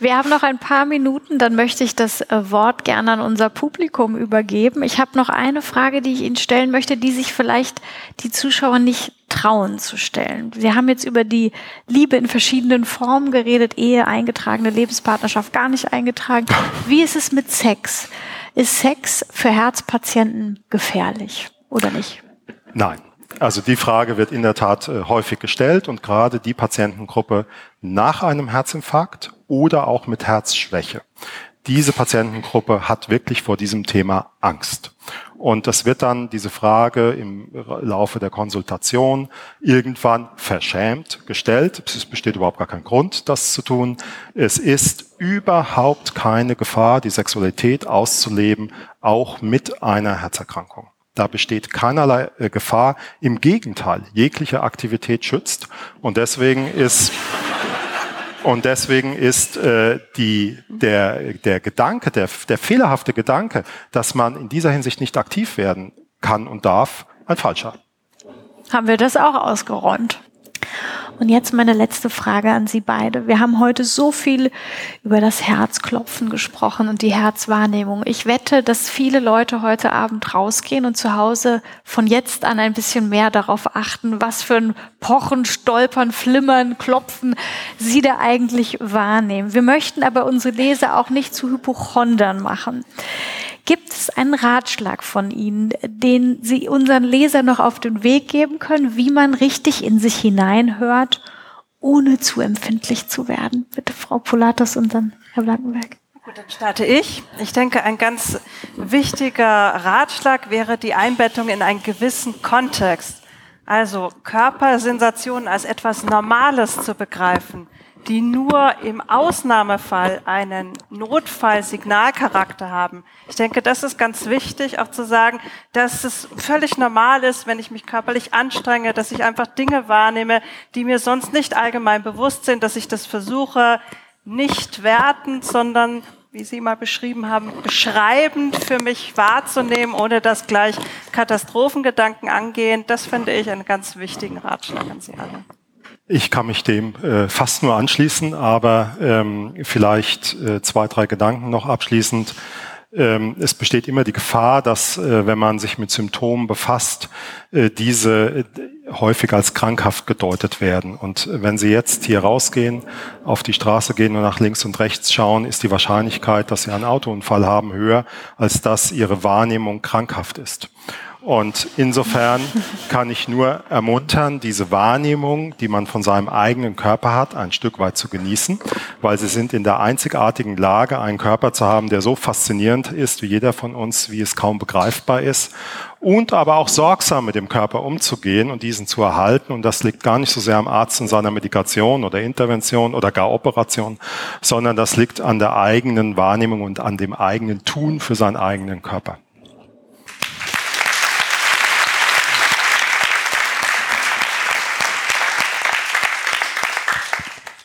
Wir haben noch ein paar Minuten, dann möchte ich das äh, Wort gerne an unser Publikum übergeben. Ich habe noch eine Frage, die ich Ihnen stellen möchte, die sich vielleicht die Zuschauer nicht trauen zu stellen. Sie haben jetzt über die Liebe in verschiedenen Formen geredet, Ehe, eingetragene Lebenspartnerschaft gar nicht eingetragen. Wie ist es mit Sex? Ist Sex für Herzpatienten gefährlich oder nicht? Nein. Also die Frage wird in der Tat äh, häufig gestellt und gerade die Patientengruppe nach einem Herzinfarkt oder auch mit Herzschwäche. Diese Patientengruppe hat wirklich vor diesem Thema Angst. Und das wird dann diese Frage im Laufe der Konsultation irgendwann verschämt gestellt. Es besteht überhaupt gar kein Grund, das zu tun. Es ist überhaupt keine Gefahr, die Sexualität auszuleben, auch mit einer Herzerkrankung. Da besteht keinerlei äh, Gefahr. Im Gegenteil, jegliche Aktivität schützt. Und deswegen ist und deswegen ist äh, die, der, der Gedanke, der, der fehlerhafte Gedanke, dass man in dieser Hinsicht nicht aktiv werden kann und darf, ein falscher. Haben wir das auch ausgeräumt? Und jetzt meine letzte Frage an Sie beide. Wir haben heute so viel über das Herzklopfen gesprochen und die Herzwahrnehmung. Ich wette, dass viele Leute heute Abend rausgehen und zu Hause von jetzt an ein bisschen mehr darauf achten, was für ein Pochen, Stolpern, Flimmern, Klopfen Sie da eigentlich wahrnehmen. Wir möchten aber unsere Leser auch nicht zu Hypochondern machen. Gibt es einen Ratschlag von Ihnen, den Sie unseren Lesern noch auf den Weg geben können, wie man richtig in sich hineinhört, ohne zu empfindlich zu werden? Bitte Frau Polatos und dann Herr Blankenberg. Gut, dann starte ich. Ich denke, ein ganz wichtiger Ratschlag wäre die Einbettung in einen gewissen Kontext. Also Körpersensationen als etwas Normales zu begreifen die nur im Ausnahmefall einen Notfallsignalcharakter haben. Ich denke, das ist ganz wichtig, auch zu sagen, dass es völlig normal ist, wenn ich mich körperlich anstrenge, dass ich einfach Dinge wahrnehme, die mir sonst nicht allgemein bewusst sind, dass ich das versuche, nicht wertend, sondern wie Sie mal beschrieben haben, beschreibend für mich wahrzunehmen, ohne dass gleich Katastrophengedanken angehen. Das finde ich einen ganz wichtigen Ratschlag an Sie alle. Ich kann mich dem äh, fast nur anschließen, aber ähm, vielleicht äh, zwei, drei Gedanken noch abschließend. Ähm, es besteht immer die Gefahr, dass äh, wenn man sich mit Symptomen befasst, äh, diese häufig als krankhaft gedeutet werden. Und wenn Sie jetzt hier rausgehen, auf die Straße gehen und nach links und rechts schauen, ist die Wahrscheinlichkeit, dass Sie einen Autounfall haben, höher, als dass Ihre Wahrnehmung krankhaft ist. Und insofern kann ich nur ermuntern, diese Wahrnehmung, die man von seinem eigenen Körper hat, ein Stück weit zu genießen, weil sie sind in der einzigartigen Lage, einen Körper zu haben, der so faszinierend ist wie jeder von uns, wie es kaum begreifbar ist. Und aber auch sorgsam mit dem Körper umzugehen und diesen zu erhalten. Und das liegt gar nicht so sehr am Arzt und seiner Medikation oder Intervention oder gar Operation, sondern das liegt an der eigenen Wahrnehmung und an dem eigenen Tun für seinen eigenen Körper.